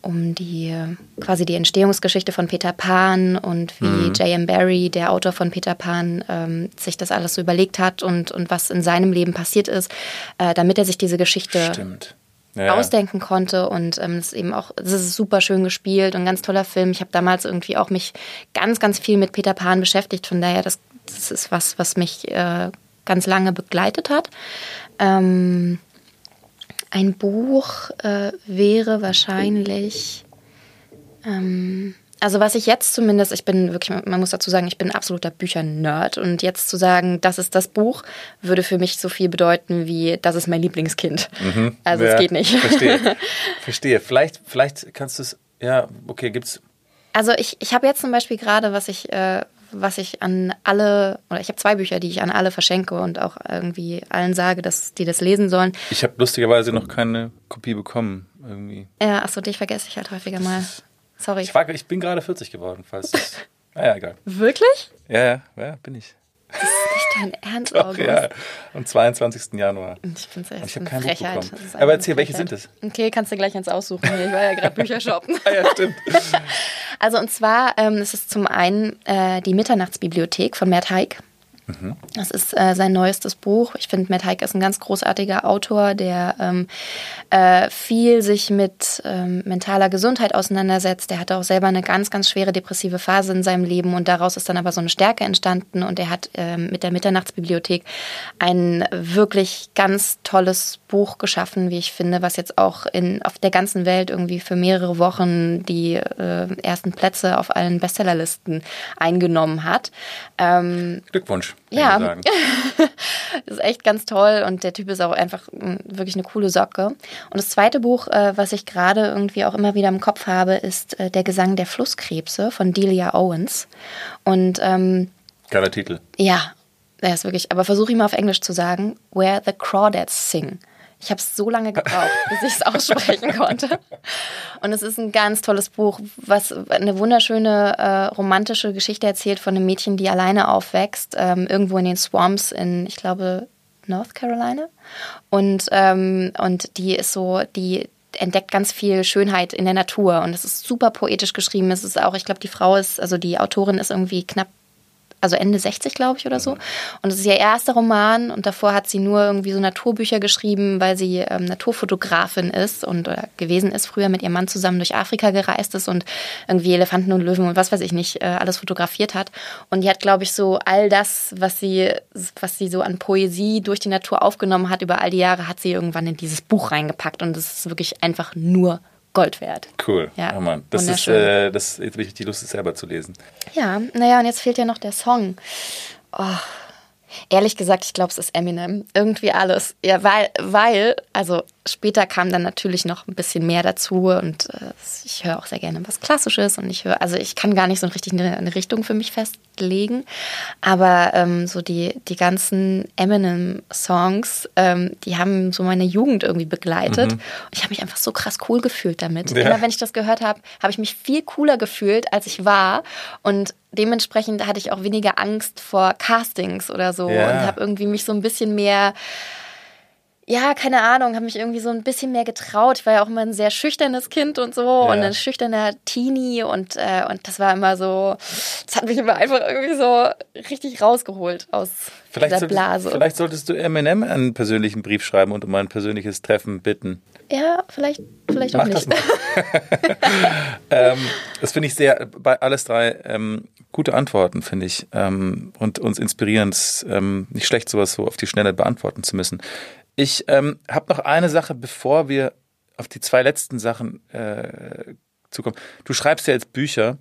um die quasi die Entstehungsgeschichte von Peter Pan und wie Mhm. J.M. Barrie, der Autor von Peter Pan, ähm, sich das alles so überlegt hat und, und was in seinem Leben passiert ist, äh, damit er sich diese Geschichte Stimmt. Ja, ausdenken konnte und ähm, es ist eben auch, es ist super schön gespielt und ein ganz toller Film. Ich habe damals irgendwie auch mich ganz, ganz viel mit Peter Pan beschäftigt. Von daher, das, das ist was, was mich äh, ganz lange begleitet hat. Ähm, ein Buch äh, wäre wahrscheinlich, ähm, also was ich jetzt zumindest, ich bin wirklich, man muss dazu sagen, ich bin ein absoluter Büchernerd und jetzt zu sagen, das ist das Buch, würde für mich so viel bedeuten wie, das ist mein Lieblingskind. Also Ja, es geht nicht. Verstehe. [laughs] Verstehe. Vielleicht, vielleicht kannst du es Ja, okay, gibt's. Also ich, ich habe jetzt zum Beispiel gerade, was ich, äh, was ich an alle, oder ich habe zwei Bücher, die ich an alle verschenke und auch irgendwie allen sage, dass die das lesen sollen. Ich habe lustigerweise noch keine Kopie bekommen. Irgendwie. Ja, achso, dich vergesse ich halt häufiger mal. Sorry. Ich, war, ich bin gerade 40 geworden, falls. Naja, [laughs] egal. Wirklich? Ja, ja, ja, bin ich. Das ist nicht dein [laughs] Ernst, Doch, August. ja, am 22. Januar. Ich finde es Und ich echt habe eine kein Buch Frechheit. bekommen. Das ist Aber erzähl, welche sind es? Okay, kannst du gleich eins aussuchen. Hier. Ich war ja gerade [laughs] Bücher shoppen. Ah ja, stimmt. [laughs] Also und zwar ähm, es ist zum einen äh, die Mitternachtsbibliothek von Matt Haig. Das ist äh, sein neuestes Buch. Ich finde, Matt Haig ist ein ganz großartiger Autor, der ähm, äh, viel sich mit ähm, mentaler Gesundheit auseinandersetzt. Der hatte auch selber eine ganz, ganz schwere depressive Phase in seinem Leben und daraus ist dann aber so eine Stärke entstanden und er hat ähm, mit der Mitternachtsbibliothek ein wirklich ganz tolles Buch geschaffen, wie ich finde, was jetzt auch in, auf der ganzen Welt irgendwie für mehrere Wochen die äh, ersten Plätze auf allen Bestsellerlisten eingenommen hat. Ähm, Glückwunsch. Kann Ja. sagen. [laughs] das ist echt ganz toll und der Typ ist auch einfach mm, wirklich eine coole Socke. Und das zweite Buch, äh, was ich gerade irgendwie auch immer wieder im Kopf habe, ist äh, Der Gesang der Flusskrebse von Delia Owens. Und ähm, Geiler Titel. ja, er ist wirklich, aber versuche ich mal auf Englisch zu sagen, Where the Crawdads Sing. Ich habe es so lange gebraucht, [laughs] bis ich es aussprechen konnte. Und es ist ein ganz tolles Buch, was eine wunderschöne äh, romantische Geschichte erzählt von einem Mädchen, die alleine aufwächst, ähm, irgendwo in den Swamps in, ich glaube, North Carolina. Und, ähm, und die ist so, die entdeckt ganz viel Schönheit in der Natur. Und es ist super poetisch geschrieben. Es ist auch, ich glaube, die Frau ist, also die Autorin ist irgendwie knapp also Ende 60, glaube ich, oder so. Und es ist ihr erster Roman und davor hat sie nur irgendwie so Naturbücher geschrieben, weil sie ähm, Naturfotografin ist und oder gewesen ist, früher mit ihrem Mann zusammen durch Afrika gereist ist und irgendwie Elefanten und Löwen und was weiß ich nicht, äh, alles fotografiert hat. Und die hat, glaube ich, so all das, was sie, was sie so an Poesie durch die Natur aufgenommen hat über all die Jahre, hat sie irgendwann in dieses Buch reingepackt und es ist wirklich einfach nur Gold wert. Cool. Ja, oh Mann. Das ist, äh, das, jetzt habe ich die Lust, es selber zu lesen. Ja, naja, und jetzt fehlt ja noch der Song. Oh, ehrlich gesagt, ich glaube, es ist Eminem. Irgendwie alles. Ja, weil, weil, also später kam dann natürlich noch ein bisschen mehr dazu und äh, ich höre auch sehr gerne was Klassisches und ich höre, also ich kann gar nicht so richtig eine, eine Richtung für mich festlegen, aber ähm, so die, die ganzen Eminem-Songs, ähm, die haben so meine Jugend irgendwie begleitet. Und ich habe mich einfach so krass cool gefühlt damit. Ja. Immer wenn ich das gehört habe, habe ich mich viel cooler gefühlt, als ich war und dementsprechend hatte ich auch weniger Angst vor Castings oder so Ja. und habe irgendwie mich so ein bisschen mehr ja, keine Ahnung, habe mich irgendwie so ein bisschen mehr getraut. Ich war ja auch immer ein sehr schüchternes Kind und so Ja. und ein schüchterner Teenie und, äh, und das war immer so, das hat mich immer einfach irgendwie so richtig rausgeholt aus Vielleicht, dieser solltest, Blase. vielleicht solltest du Eminem einen persönlichen Brief schreiben und um ein persönliches Treffen bitten. Ja, vielleicht, vielleicht auch Mach das nicht. mal. [laughs] ähm, das finde ich sehr, bei alles drei ähm, gute Antworten, finde ich. Ähm, und uns inspirieren. Es ist, ähm, nicht schlecht, sowas so auf die Schnelle beantworten zu müssen. Ich ähm, habe noch eine Sache, bevor wir auf die zwei letzten Sachen äh, zukommen. Du schreibst ja jetzt Bücher.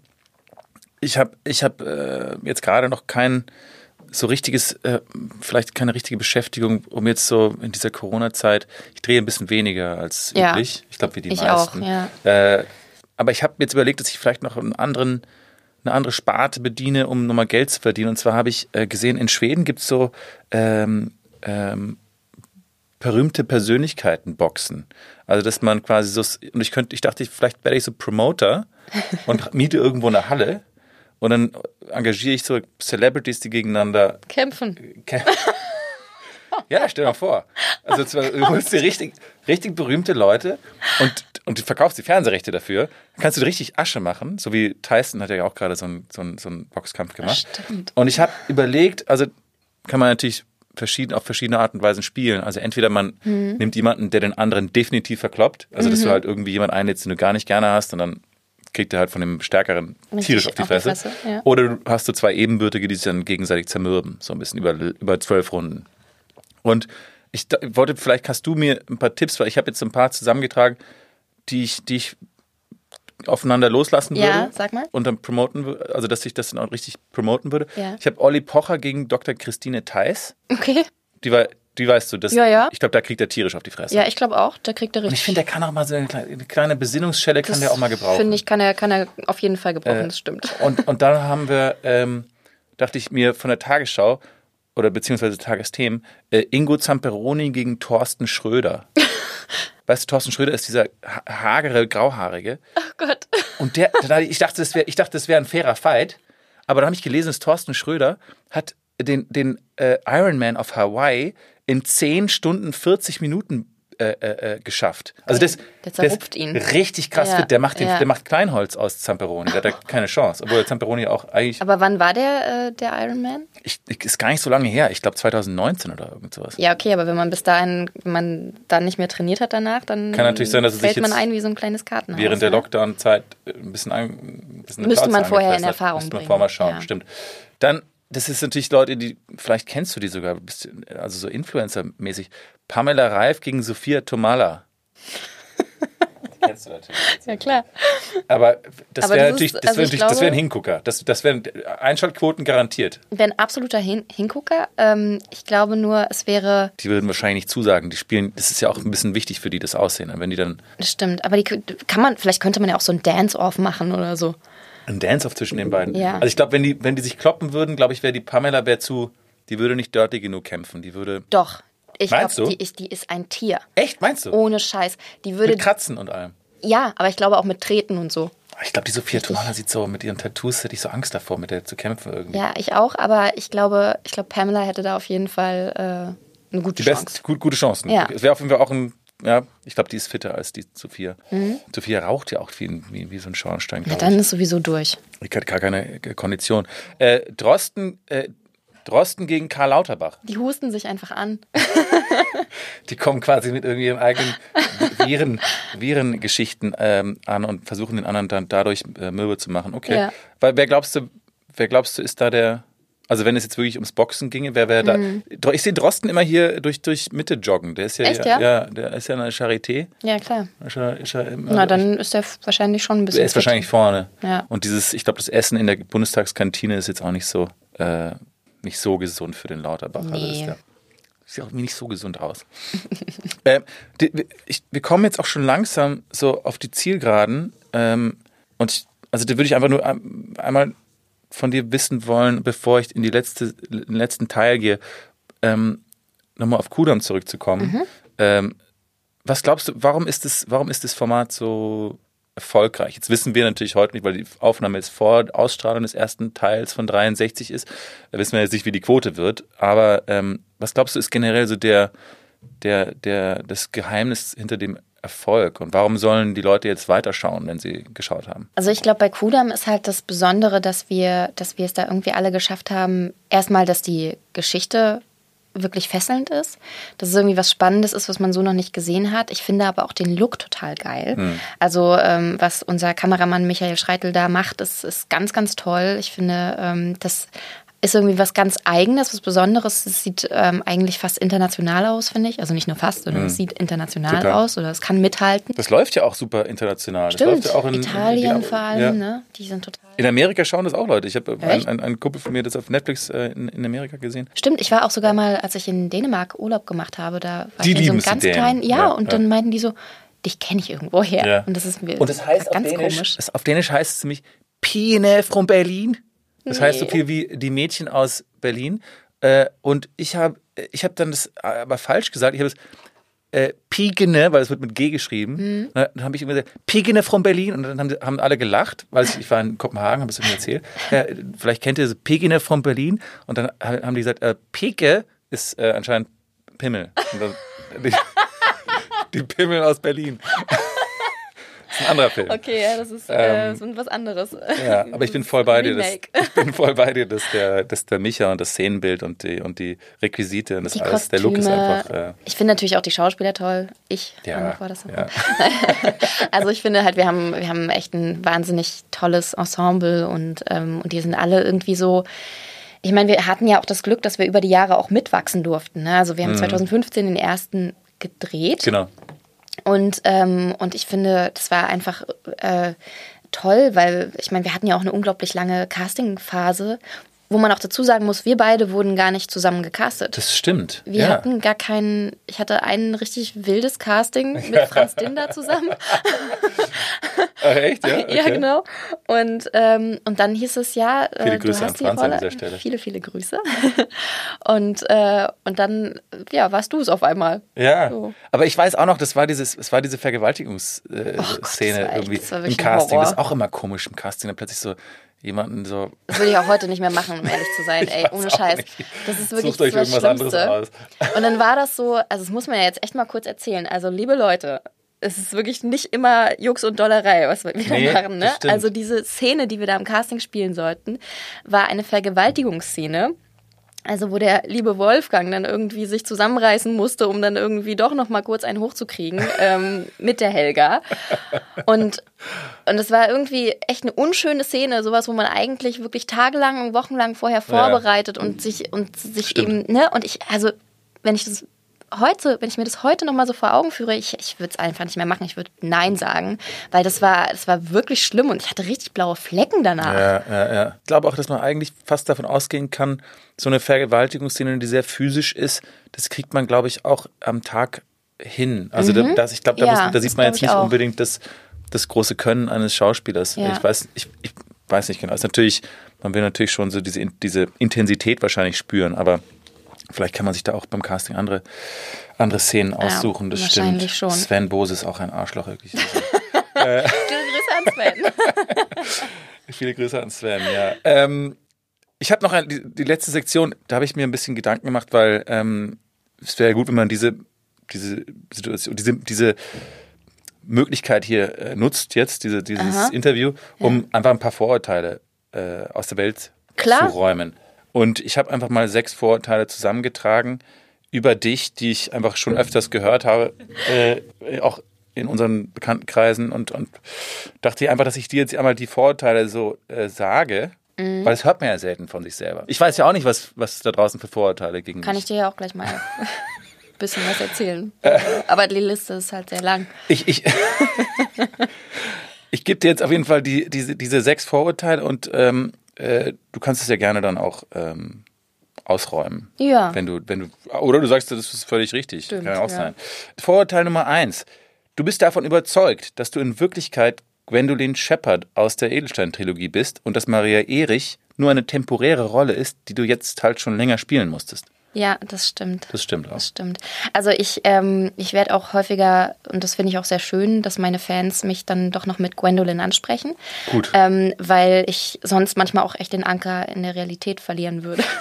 Ich habe ich hab, äh, jetzt gerade noch kein so richtiges, äh, vielleicht keine richtige Beschäftigung, um jetzt so in dieser Corona-Zeit, ich drehe ein bisschen weniger als Ja. üblich. Ich glaube, wie die Ich auch, meisten. ja. Äh, aber ich habe mir jetzt überlegt, dass ich vielleicht noch einen anderen, eine andere Sparte bediene, um nochmal Geld zu verdienen. Und zwar habe ich äh, gesehen, in Schweden gibt es so ähm, ähm, berühmte Persönlichkeiten-Boxen. Also dass man quasi so, und ich könnte, ich dachte, vielleicht werde ich so Promoter [laughs] und miete irgendwo eine Halle und dann engagiere ich so Celebrities, die gegeneinander Kämpfen. Kä- [laughs] Ja, stell dir mal vor. Also zwar, du holst dir richtig, richtig berühmte Leute und, und du verkaufst die Fernsehrechte dafür. Dann kannst du richtig Asche machen, so wie Tyson hat ja auch gerade so einen so einen- so einen Boxkampf gemacht. Stimmt. Und ich habe überlegt, also kann man natürlich verschieden, auf verschiedene Art und Weisen spielen. Also entweder man Mhm. nimmt jemanden, der den anderen definitiv verkloppt, also dass du halt irgendwie jemanden einlädst, den du gar nicht gerne hast und dann kriegt er halt von dem Stärkeren tierisch auf die auf die Fresse. Fresse, ja. Oder du hast so zwei Ebenbürtige, die sich dann gegenseitig zermürben, so ein bisschen über, über zwölf Runden. Und ich wollte, vielleicht hast du mir ein paar Tipps, weil ich habe jetzt ein paar zusammengetragen, die ich, die ich aufeinander loslassen Ja, würde. sag mal. Und dann promoten würde, also dass ich das dann auch richtig promoten würde. Ja. Ich habe Olli Pocher gegen Dr. Christine Theis. Okay. Die war, die weißt du. Das, Ja, ja. Ich glaube, da kriegt er tierisch auf die Fresse. Ja, ich glaube auch, da kriegt er Und ich richtig. finde, der kann auch mal so eine kleine, eine kleine Besinnungsschelle, kann der auch mal gebrauchen. Finde ich, kann er, kann er auf jeden Fall gebrauchen, Äh, das stimmt. Und, und dann haben wir, ähm, dachte ich mir, von der Tagesschau oder beziehungsweise Tagesthemen, äh, Ingo Zamperoni gegen Thorsten Schröder. [laughs] weißt du, Thorsten Schröder ist dieser ha- hagere, grauhaarige. Oh Gott. Und der, ich dachte, das wäre, ich dachte, das wäre ein fairer Fight. Aber da habe ich gelesen, dass Thorsten Schröder hat den, den äh, Ironman auf Hawaii in 10 Stunden 40 Minuten äh, äh, äh, geschafft. Also das, Der zerrupft ihn. richtig krass Ja, fit. Der macht, den, ja. der macht Kleinholz aus Zamperoni. Der hat da keine Chance. Obwohl der Zamperoni auch eigentlich, Aber wann war der, äh, der Iron Man? ich, ich, ist gar nicht so lange her. Ich glaube 2019 oder irgend sowas. Ja, okay, aber wenn man bis dahin, wenn man dann nicht mehr trainiert hat danach, dann Kann natürlich sein, dass es fällt man ein wie so ein kleines Kartenhaus. Während der? Lockdown-Zeit äh, ein bisschen, ein, ein bisschen Müsste man vorher in angefressen hat. Erfahrung Müsste man bringen. vorher mal schauen, Ja. stimmt. Dann, das ist natürlich Leute, die, vielleicht kennst du die sogar, bist, also so Influencer-mäßig. Pamela Reif gegen Sophia Tomala. Die kennst du natürlich. [laughs] Ja, klar. Aber das Aber wäre das natürlich, ist- das also das wäre ein Hingucker. Das, das wären Einschaltquoten garantiert. Wäre ein absoluter Hin Hingucker. Ähm, ich glaube nur, es wäre, Die würden wahrscheinlich nicht zusagen. Die spielen, das ist ja auch ein bisschen wichtig für die, das Aussehen. Und wenn die dann das stimmt, aber die kann man, vielleicht könnte man ja auch so ein Dance-Off machen oder so. Ein Dance-off zwischen den beiden. Ja. Also ich glaube, wenn die, wenn die sich kloppen würden, glaube ich, wäre die Pamela wär zu, die würde nicht dirty genug kämpfen. Die würde. Doch. Ich Meinst glaube, du? die ist, die ist ein Tier. Echt, meinst du? Ohne Scheiß. Die würde, Mit Kratzen und allem. ja, aber ich glaube auch mit Treten und so. Ich glaube, die Sophia Tomala sieht so, mit ihren Tattoos hätte ich so Angst davor, mit der zu kämpfen irgendwie. Ja, ich auch, aber ich glaube, ich glaube, Pamela hätte da auf jeden Fall äh, eine gute die Chance. besten, gut, gute Chancen. Ja. Es wäre auf jeden Fall auch ein, ja, ich glaube, die ist fitter als die Sophia. Mhm. Sophia raucht ja auch wie, wie, wie so ein Schornstein, Ja, dann ich. ist sowieso durch. Ich hatte gar keine Kondition. Äh, Drosten, äh, Drosten gegen Karl Lauterbach. Die husten sich einfach an. [laughs] Die kommen quasi mit irgendwie ihren eigenen Viren, Virengeschichten ähm, an und versuchen den anderen dann dadurch äh, mürbe zu machen. Okay. Ja. Weil wer glaubst du, wer glaubst du, ist da der, also wenn es jetzt wirklich ums Boxen ginge, wer wäre da? Ich sehe Drosten immer hier durch, durch Mitte joggen. Der ist ja, Mhm. Echt, ja? ja? der ist ja eine Charité. Ja, klar. Ist ist immer- Na, dann ist er wahrscheinlich schon ein bisschen. er ist fit. wahrscheinlich vorne. Ja. Und dieses, ich glaube, das Essen in der Bundestagskantine ist jetzt auch nicht so, äh, nicht so gesund für den Lauterbach. Also Nee. der, sieht auch nicht so gesund aus. [laughs] ähm, die, ich, wir kommen jetzt auch schon langsam so auf die Zielgeraden. Ähm, und ich, also da würde ich einfach nur ein- einmal von dir wissen wollen, bevor ich in die letzte, den letzten Teil gehe, ähm, nochmal auf Kudam zurückzukommen. Ähm, was glaubst du, warum ist das, warum ist das Format so erfolgreich? Jetzt wissen wir natürlich heute nicht, weil die Aufnahme jetzt vor Ausstrahlung des ersten Teils von 63 ist. Da wissen wir jetzt nicht, wie die Quote wird. Aber ähm, was glaubst du, ist generell so der, der, der, das Geheimnis hinter dem Erfolg? Und warum sollen die Leute jetzt weiterschauen, wenn sie geschaut haben? Also ich glaube, bei Kudam ist halt das Besondere, dass wir, dass wir es da irgendwie alle geschafft haben. Erstmal, dass die Geschichte wirklich fesselnd ist, dass es irgendwie was Spannendes ist, was man so noch nicht gesehen hat. Ich finde aber auch den Look total geil. Also ähm, was unser Kameramann Michael Schreitel da macht, ist, ist ganz, ganz toll. Ich finde, ähm, das ist irgendwie was ganz Eigenes, was Besonderes. Es sieht ähm, eigentlich fast international aus, finde ich. Also nicht nur fast, sondern es sieht international Total. aus oder es kann mithalten. Das läuft ja auch super international. Das Stimmt, läuft ja auch in, Italien in, vor allem, ja. ne? Die sind total. In Amerika schauen das auch Leute. Ich habe einen, Echt? einen, einen Kumpel von mir das auf Netflix äh, in, in Amerika gesehen. Stimmt, ich war auch sogar mal, als ich in Dänemark Urlaub gemacht habe, da war Die ich in so einem ganz kleinen, ja, Ja, und ja. dann meinten die so, dich kenne ich irgendwo her. Ja. Und das ist mir Und das heißt auf ganz Dänisch, komisch. Das, auf Dänisch heißt es nämlich Pine from Berlin. Das heißt so Nee. viel wie die Mädchen aus Berlin. Äh, und ich habe ich hab dann das aber falsch gesagt. Ich habe es äh, Pigene, weil es wird mit G geschrieben. Mhm. Und Dann habe ich immer gesagt, Pigene from Berlin. Und dann haben, haben alle gelacht, weil ich, ich war in Kopenhagen, habe es mir erzählt. Ja, vielleicht kennt ihr so Pigene from Berlin. Und dann haben die gesagt, äh, Pike ist äh, anscheinend Pimmel. Die, die Pimmel aus Berlin. Das ist ein anderer Film. Okay, ja, das ist Ähm, äh, so was anderes. Ja, aber ich bin voll bei dir. Dass, [laughs] ich bin voll bei dir, dass der, dass der Micha und das Szenenbild und die, und die Requisite und das Die alles, Kostüme. der Look ist einfach. Äh, ich finde natürlich auch die Schauspieler toll. Ich ja, war das. ja. [laughs] Also ich finde halt, wir haben, wir haben echt ein wahnsinnig tolles Ensemble und, ähm, und die sind alle irgendwie so. Ich meine, wir hatten ja auch das Glück, dass wir über die Jahre auch mitwachsen durften. Ne? Also wir haben 2015 den ersten gedreht. Genau. Und, ähm, und ich finde, das war einfach äh, toll, weil ich meine, wir hatten ja auch eine unglaublich lange Castingphase, wo man auch dazu sagen muss, wir beide wurden gar nicht zusammen gecastet. Das stimmt. Wir ja. hatten gar keinen, ich hatte ein richtig wildes Casting [laughs] mit Franz Dinder zusammen. [laughs] Ach, echt? Ja, [laughs] okay. ja, genau. Und, ähm, und dann hieß es ja, äh, Viele du Grüße hast an die Franz an Rolle. dieser Stelle. Viele, viele Grüße. und, äh, und dann, ja, warst du es auf einmal. Ja, So. aber ich weiß auch noch, das war dieses, es war diese Vergewaltigungsszene äh, Oh Gott, war echt- irgendwie im Casting. Das ist auch immer komisch im Casting, dann plötzlich so jemanden so. Das würde ich auch heute nicht mehr machen, um ehrlich zu sein. [laughs] Ey, ohne Scheiß. nicht. Das ist wirklich Sucht euch das irgendwas anderes Schlimmste. aus. Und dann war das so, also das muss man ja jetzt echt mal kurz erzählen. Also, liebe Leute, es ist wirklich nicht immer Jux und Dollerei, was wir Nee, da machen. Ne? Also diese Szene, die wir da im Casting spielen sollten, war eine Vergewaltigungsszene. Also wo der liebe Wolfgang dann irgendwie sich zusammenreißen musste, um dann irgendwie doch noch mal kurz einen hochzukriegen [laughs] ähm, mit der Helga. Und und es war irgendwie echt eine unschöne Szene, sowas, wo man eigentlich wirklich tagelang und wochenlang vorher vorbereitet und sich und sich Stimmt. eben ne und ich also wenn ich das heute, wenn ich mir das heute noch mal so vor Augen führe, ich, ich würde es einfach nicht mehr machen. Ich würde Nein sagen, weil das war, das war wirklich schlimm und ich hatte richtig blaue Flecken danach. Ja, ja, ja. Ich glaube auch, dass man eigentlich fast davon ausgehen kann, so eine Vergewaltigungsszene, die sehr physisch ist, das kriegt man, glaube ich, auch am Tag hin. Also da, das, ich glaube, da, Mhm. Ja, da sieht man jetzt ich nicht auch. unbedingt das, das große Können eines Schauspielers. Ja. Ich weiß, ich, ich weiß nicht genau. Es ist natürlich, man will natürlich schon so diese, diese Intensität wahrscheinlich spüren, aber vielleicht kann man sich da auch beim Casting andere, andere Szenen aussuchen. das stimmt. schon. Sven Bose ist auch ein Arschloch, wirklich. [laughs] Viele Grüße an Sven. [laughs] Viele Grüße an Sven, ja. Ähm, ich habe noch ein, die, die letzte Sektion, da habe ich mir ein bisschen Gedanken gemacht, weil ähm, es wäre gut, wenn man diese, diese Situation, diese, diese Möglichkeit hier äh, nutzt, jetzt, diese, dieses Aha. Interview, um einfach ein paar Vorurteile äh, aus der Welt Klar. zu räumen. Und ich habe einfach mal sechs Vorurteile zusammengetragen über dich, die ich einfach schon öfters gehört habe, äh, auch in unseren Bekanntenkreisen und, und dachte einfach, dass ich dir jetzt einmal die Vorurteile so äh, sage, Mhm. weil das hört man ja selten von sich selber. Ich weiß ja auch nicht, was, was da draußen für Vorurteile gegen Kann mich ich dir ja auch gleich mal ein [laughs] bisschen was erzählen. Aber die Liste ist halt sehr lang. Ich, ich, [laughs] ich gebe dir jetzt auf jeden Fall die, diese, diese sechs Vorurteile und ähm, äh, du kannst es ja gerne dann auch ähm, ausräumen. Ja. Wenn du, wenn du, oder du sagst, das ist völlig richtig. Stimmt, Kann ja auch ja. sein. Vorurteil Nummer eins. Du bist davon überzeugt, dass du in Wirklichkeit Gwendolyn Shepard aus der Edelstein-Trilogie bist und dass Maria Erich nur eine temporäre Rolle ist, die du jetzt halt schon länger spielen musstest. Ja, das stimmt. Das stimmt auch. Das stimmt. Also ich, ähm, ich werde auch häufiger, und das finde ich auch sehr schön, dass meine Fans mich dann doch noch mit Gwendolyn ansprechen. Gut. Ähm, weil ich sonst manchmal auch echt den Anker in der Realität verlieren würde. [laughs]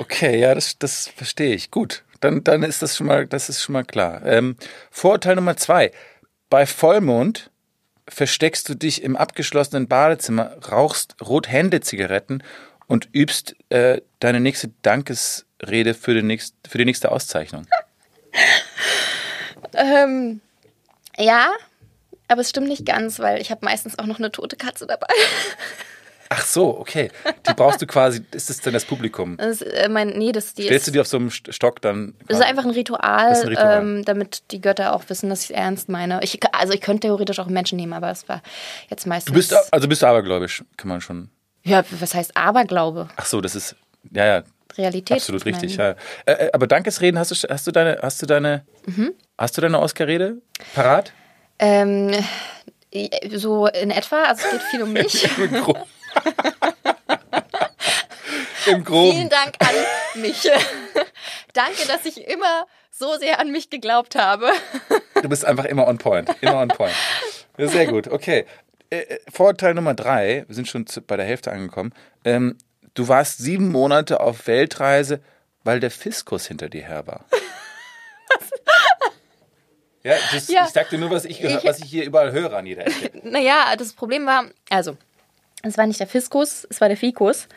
Okay, ja, das, das verstehe ich. Gut, dann, dann ist das schon mal, das ist schon mal klar. Ähm, Vorurteil Nummer zwei. Bei Vollmond versteckst du dich im abgeschlossenen Badezimmer, rauchst Rothände-Zigaretten und übst äh, deine nächste Dankesrede für, den nächst, für die nächste Auszeichnung. [laughs] ähm, ja, aber es stimmt nicht ganz, weil ich habe meistens auch noch eine tote Katze dabei. [laughs] Ach so, okay. Die brauchst du quasi, ist das dann das Publikum? Das, ist, äh, mein, nee, das, die Stellst du ist, die auf so einem St- Stock dann? das ist einfach ein Ritual, ein Ritual. Ähm, damit die Götter auch wissen, dass ich es ernst meine. Ich, also ich könnte theoretisch auch Menschen nehmen, aber es war jetzt meistens... Du bist, also bist du abergläubisch, kann man schon. Ja, was heißt Aberglaube? Ach so, das ist, ja, ja, Realität. Absolut richtig, ja. Äh, äh, aber Dankesreden, hast du, hast du deine, hast du deine, Mhm. hast du deine Oscar-Rede parat? Ähm, so in etwa, also es geht viel um mich. [laughs] Im Gro- Im Groben. Vielen Dank an mich. [laughs] Danke, dass ich immer so sehr an mich geglaubt habe. Du bist einfach immer on point. Immer on point. Ja, Sehr gut, okay. Äh, äh, Vorurteil Nummer drei, wir sind schon zu, bei der Hälfte angekommen. Ähm, du warst sieben Monate auf Weltreise, weil der Fiskus hinter dir her war. [laughs] Ja, das, Ja. ich sag dir nur, was ich, gehör, Ich- was ich hier überall höre an jeder Ecke. [laughs] Naja, das Problem war, also, es war nicht der Fiskus, es war der Fikus.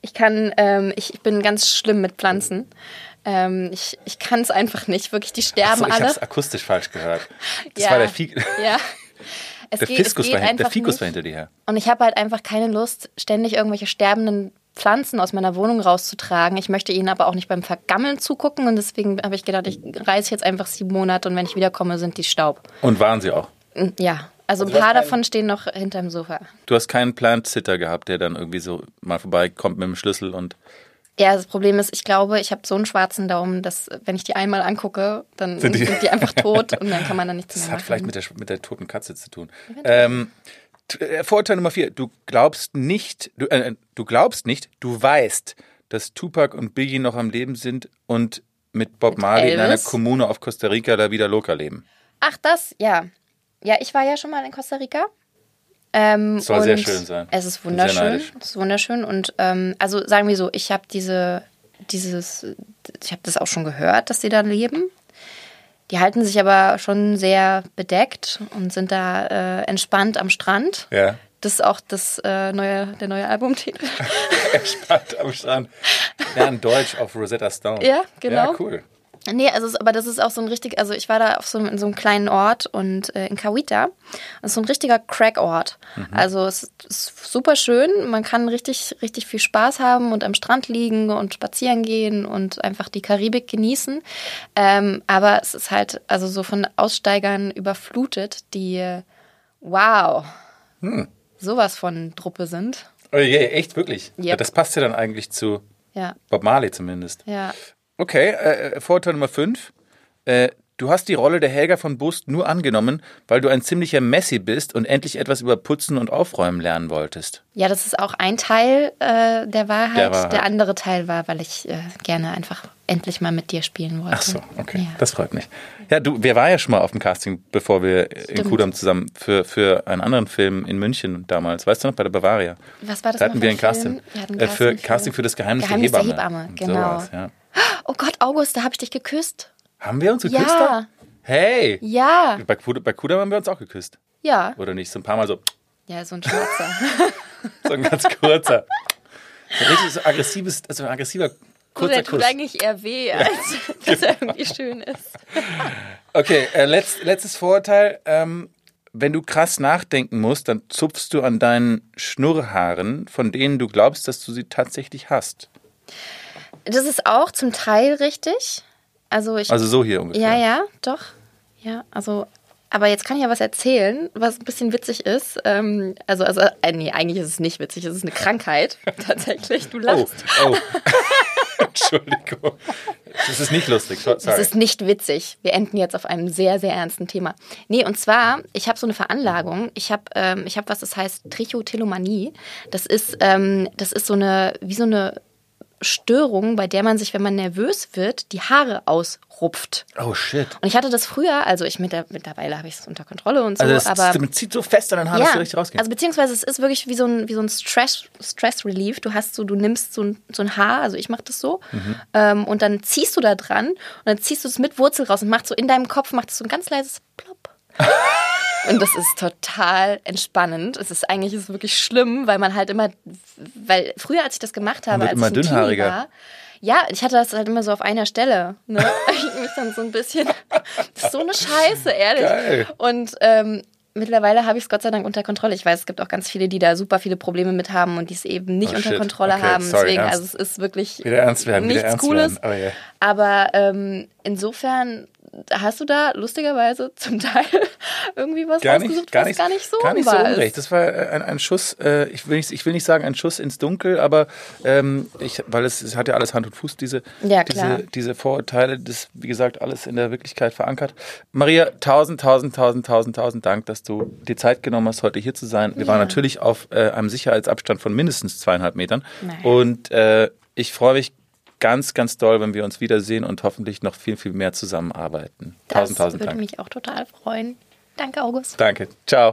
Ich kann, ähm, ich, ich bin ganz schlimm mit Pflanzen. Ähm, ich ich kann es einfach nicht. Wirklich, die sterben Achso, ich alle. habe es akustisch falsch gehört. [laughs] Das Ja. war der, Fi Ja. Es der geht, es Fiskus, geht war, hin- der einfach Fikus nicht. war hinter dir her. Und ich habe halt einfach keine Lust, ständig irgendwelche sterbenden Pflanzen aus meiner Wohnung rauszutragen. Ich möchte ihnen aber auch nicht beim Vergammeln zugucken und deswegen habe ich gedacht, ich reise jetzt einfach sieben Monate und wenn ich wiederkomme, sind die Staub. Und waren sie auch. Ja, Also ein Also du paar davon stehen noch hinterm Sofa. Du hast keinen Plant-Sitter gehabt, der dann irgendwie so mal vorbeikommt mit dem Schlüssel und. Ja, das Problem ist, ich glaube, ich habe so einen schwarzen Daumen, dass wenn ich die einmal angucke, dann Sind sind die- die, einfach tot und dann kann man da nichts Das mehr hat machen. vielleicht mit der, mit der toten Katze zu tun. Ähm, äh, Vorurteil Nummer vier. Du glaubst nicht, du, äh, du glaubst nicht, du weißt, dass Tupac und Biggie noch am Leben sind und mit Bob Marley in einer Elvis? Kommune auf Costa Rica La Vida Loca leben. Ach, das, ja. Ja, ich war ja schon mal in Costa Rica. Ähm, Soll sehr schön sein. Es ist wunderschön. Es ist wunderschön. Und ähm, also sagen wir so, ich habe diese, dieses, ich habe das auch schon gehört, dass sie da leben. Die halten sich aber schon sehr bedeckt und sind da äh, entspannt am Strand. Ja. Das ist auch das äh, neue, der neue Albumtitel. [laughs] Entspannt am Strand. Ja, in Deutsch auf Rosetta Stone. Ja, genau. Ja, cool. Nee, also es, aber das ist auch so ein richtig, also ich war da auf so, einem- in so einem kleinen Ort und äh, in Kawita. Das ist so ein richtiger Crack-Ort. Also es ist super schön, man kann richtig, richtig viel Spaß haben und am Strand liegen und spazieren gehen und einfach die Karibik genießen. Ähm, aber es ist halt also so von Aussteigern überflutet, die wow, sowas von Truppe sind. Oh je, echt, wirklich. Yep. Ja, das passt ja dann eigentlich zu Ja, Bob Marley zumindest. ja. Okay, äh, Vorteil Nummer 5. Äh, du hast die Rolle der Helga von Bust nur angenommen, weil du ein ziemlicher Messi bist und endlich etwas über Putzen und Aufräumen lernen wolltest. Ja, das ist auch ein Teil äh, der, Wahrheit. Der der Wahrheit. andere Teil war, weil ich äh, gerne einfach endlich mal mit dir spielen wollte. Ach so, okay. Ja. Das freut mich. Ja, du, wir waren ja schon mal auf dem Casting, bevor wir in Stimmt. Kudam zusammen für, für einen anderen Film in München damals. Weißt du noch, bei der Bavaria? Was war das Da hatten wir ein für ein Casting. Wir hatten äh, Casting für- Casting für das Geheimnis, Geheimnis der der Hebamme. Hebamme, Und genau. Sowas, ja. Oh Gott, August, da habe ich dich geküsst. Haben wir uns geküsst? Ja. da? Hey! Ja, Bei Kudam, bei Kudam haben wir uns auch geküsst. ja. Oder nicht? So ein paar Mal so, Ja, so ein Schwarzer. [laughs] so ein ganz kurzer. So ein richtig so aggressives, also ein aggressiver, kurzer der tut Kuss. eigentlich eher weh, als [laughs] dass er irgendwie schön ist. Okay, äh, letzt, letztes Vorurteil. Ähm, wenn du krass nachdenken musst, dann zupfst du an deinen Schnurrhaaren, von denen du glaubst, dass du sie tatsächlich hast. Das ist auch zum Teil richtig. Also ich Also so hier ungefähr. Ja, ja, doch. Ja, also, aber jetzt kann ich ja was erzählen, was ein bisschen witzig ist. Ähm, also, also, äh, nee, eigentlich ist es nicht witzig, es ist eine Krankheit. [laughs] Tatsächlich, du Oh, lachst. oh. [laughs] Entschuldigung. Das ist nicht lustig. So- Es Sorry. ist nicht witzig. Wir enden jetzt auf einem sehr, sehr ernsten Thema. Nee, und zwar, ich habe so eine Veranlagung. Ich habe, ähm, ich habe was, das heißt Trichotillomanie. Das ist, ähm, das ist so eine, wie so eine Störung, bei der man sich, wenn man nervös wird, die Haare ausrupft. Oh shit. Und ich hatte das früher, also ich mit der, mittlerweile habe ich es unter Kontrolle und so, Also das, aber das zieht so fest an den Haaren, dass ja, sie richtig rausgehen. also beziehungsweise es ist wirklich wie so ein, wie so ein Stress, Stress Relief. Du hast so, du nimmst so ein, so ein Haar, also ich mache das so, Mhm. ähm, und dann ziehst du da dran und dann ziehst du es mit Wurzel raus und macht so in deinem Kopf macht es so ein ganz leises Plopp. [laughs] Und das ist total entspannend. Es ist eigentlich ist wirklich schlimm, weil man halt immer, weil früher, als ich das gemacht habe, als immer ich ein Teenie dünnhaariger. war, ja, ich hatte das halt immer so auf einer Stelle. Ne? [laughs] Ich mich dann so ein bisschen, das ist so eine Scheiße, ehrlich. Geil. Und ähm, mittlerweile habe ich es Gott sei Dank unter Kontrolle. Ich weiß, es gibt auch ganz viele, die da super viele Probleme mit haben und die es eben nicht Oh, unter shit. Kontrolle Okay, haben. sorry, Deswegen, ernst. also es ist wirklich wieder ernst werden, wieder nichts ernst Cooles. werden. Oh, yeah. Aber ähm, insofern hast du da lustigerweise [laughs] zum Teil irgendwie was Gar nicht, gar was nicht, gar nicht so gar nicht so unrecht. ist. Das war äh, ein, ein Schuss, äh, ich, will nicht, ich will nicht sagen ein Schuss ins Dunkel, aber ähm, ich, weil es, es hat ja alles Hand und Fuß, diese, Ja, diese, diese Vorurteile, das, wie gesagt, alles in der Wirklichkeit verankert. Maria, tausend, tausend, tausend, tausend, tausend Dank, dass du die Zeit genommen hast, heute hier zu sein. Wir Ja. waren natürlich auf äh, einem Sicherheitsabstand von mindestens zweieinhalb Metern. Naja. Und äh, ich freue mich ganz, ganz doll, wenn wir uns wiedersehen und hoffentlich noch viel, viel mehr zusammenarbeiten. Tausend, das tausend würde Dank. mich auch total freuen. Danke, August. Danke. Ciao.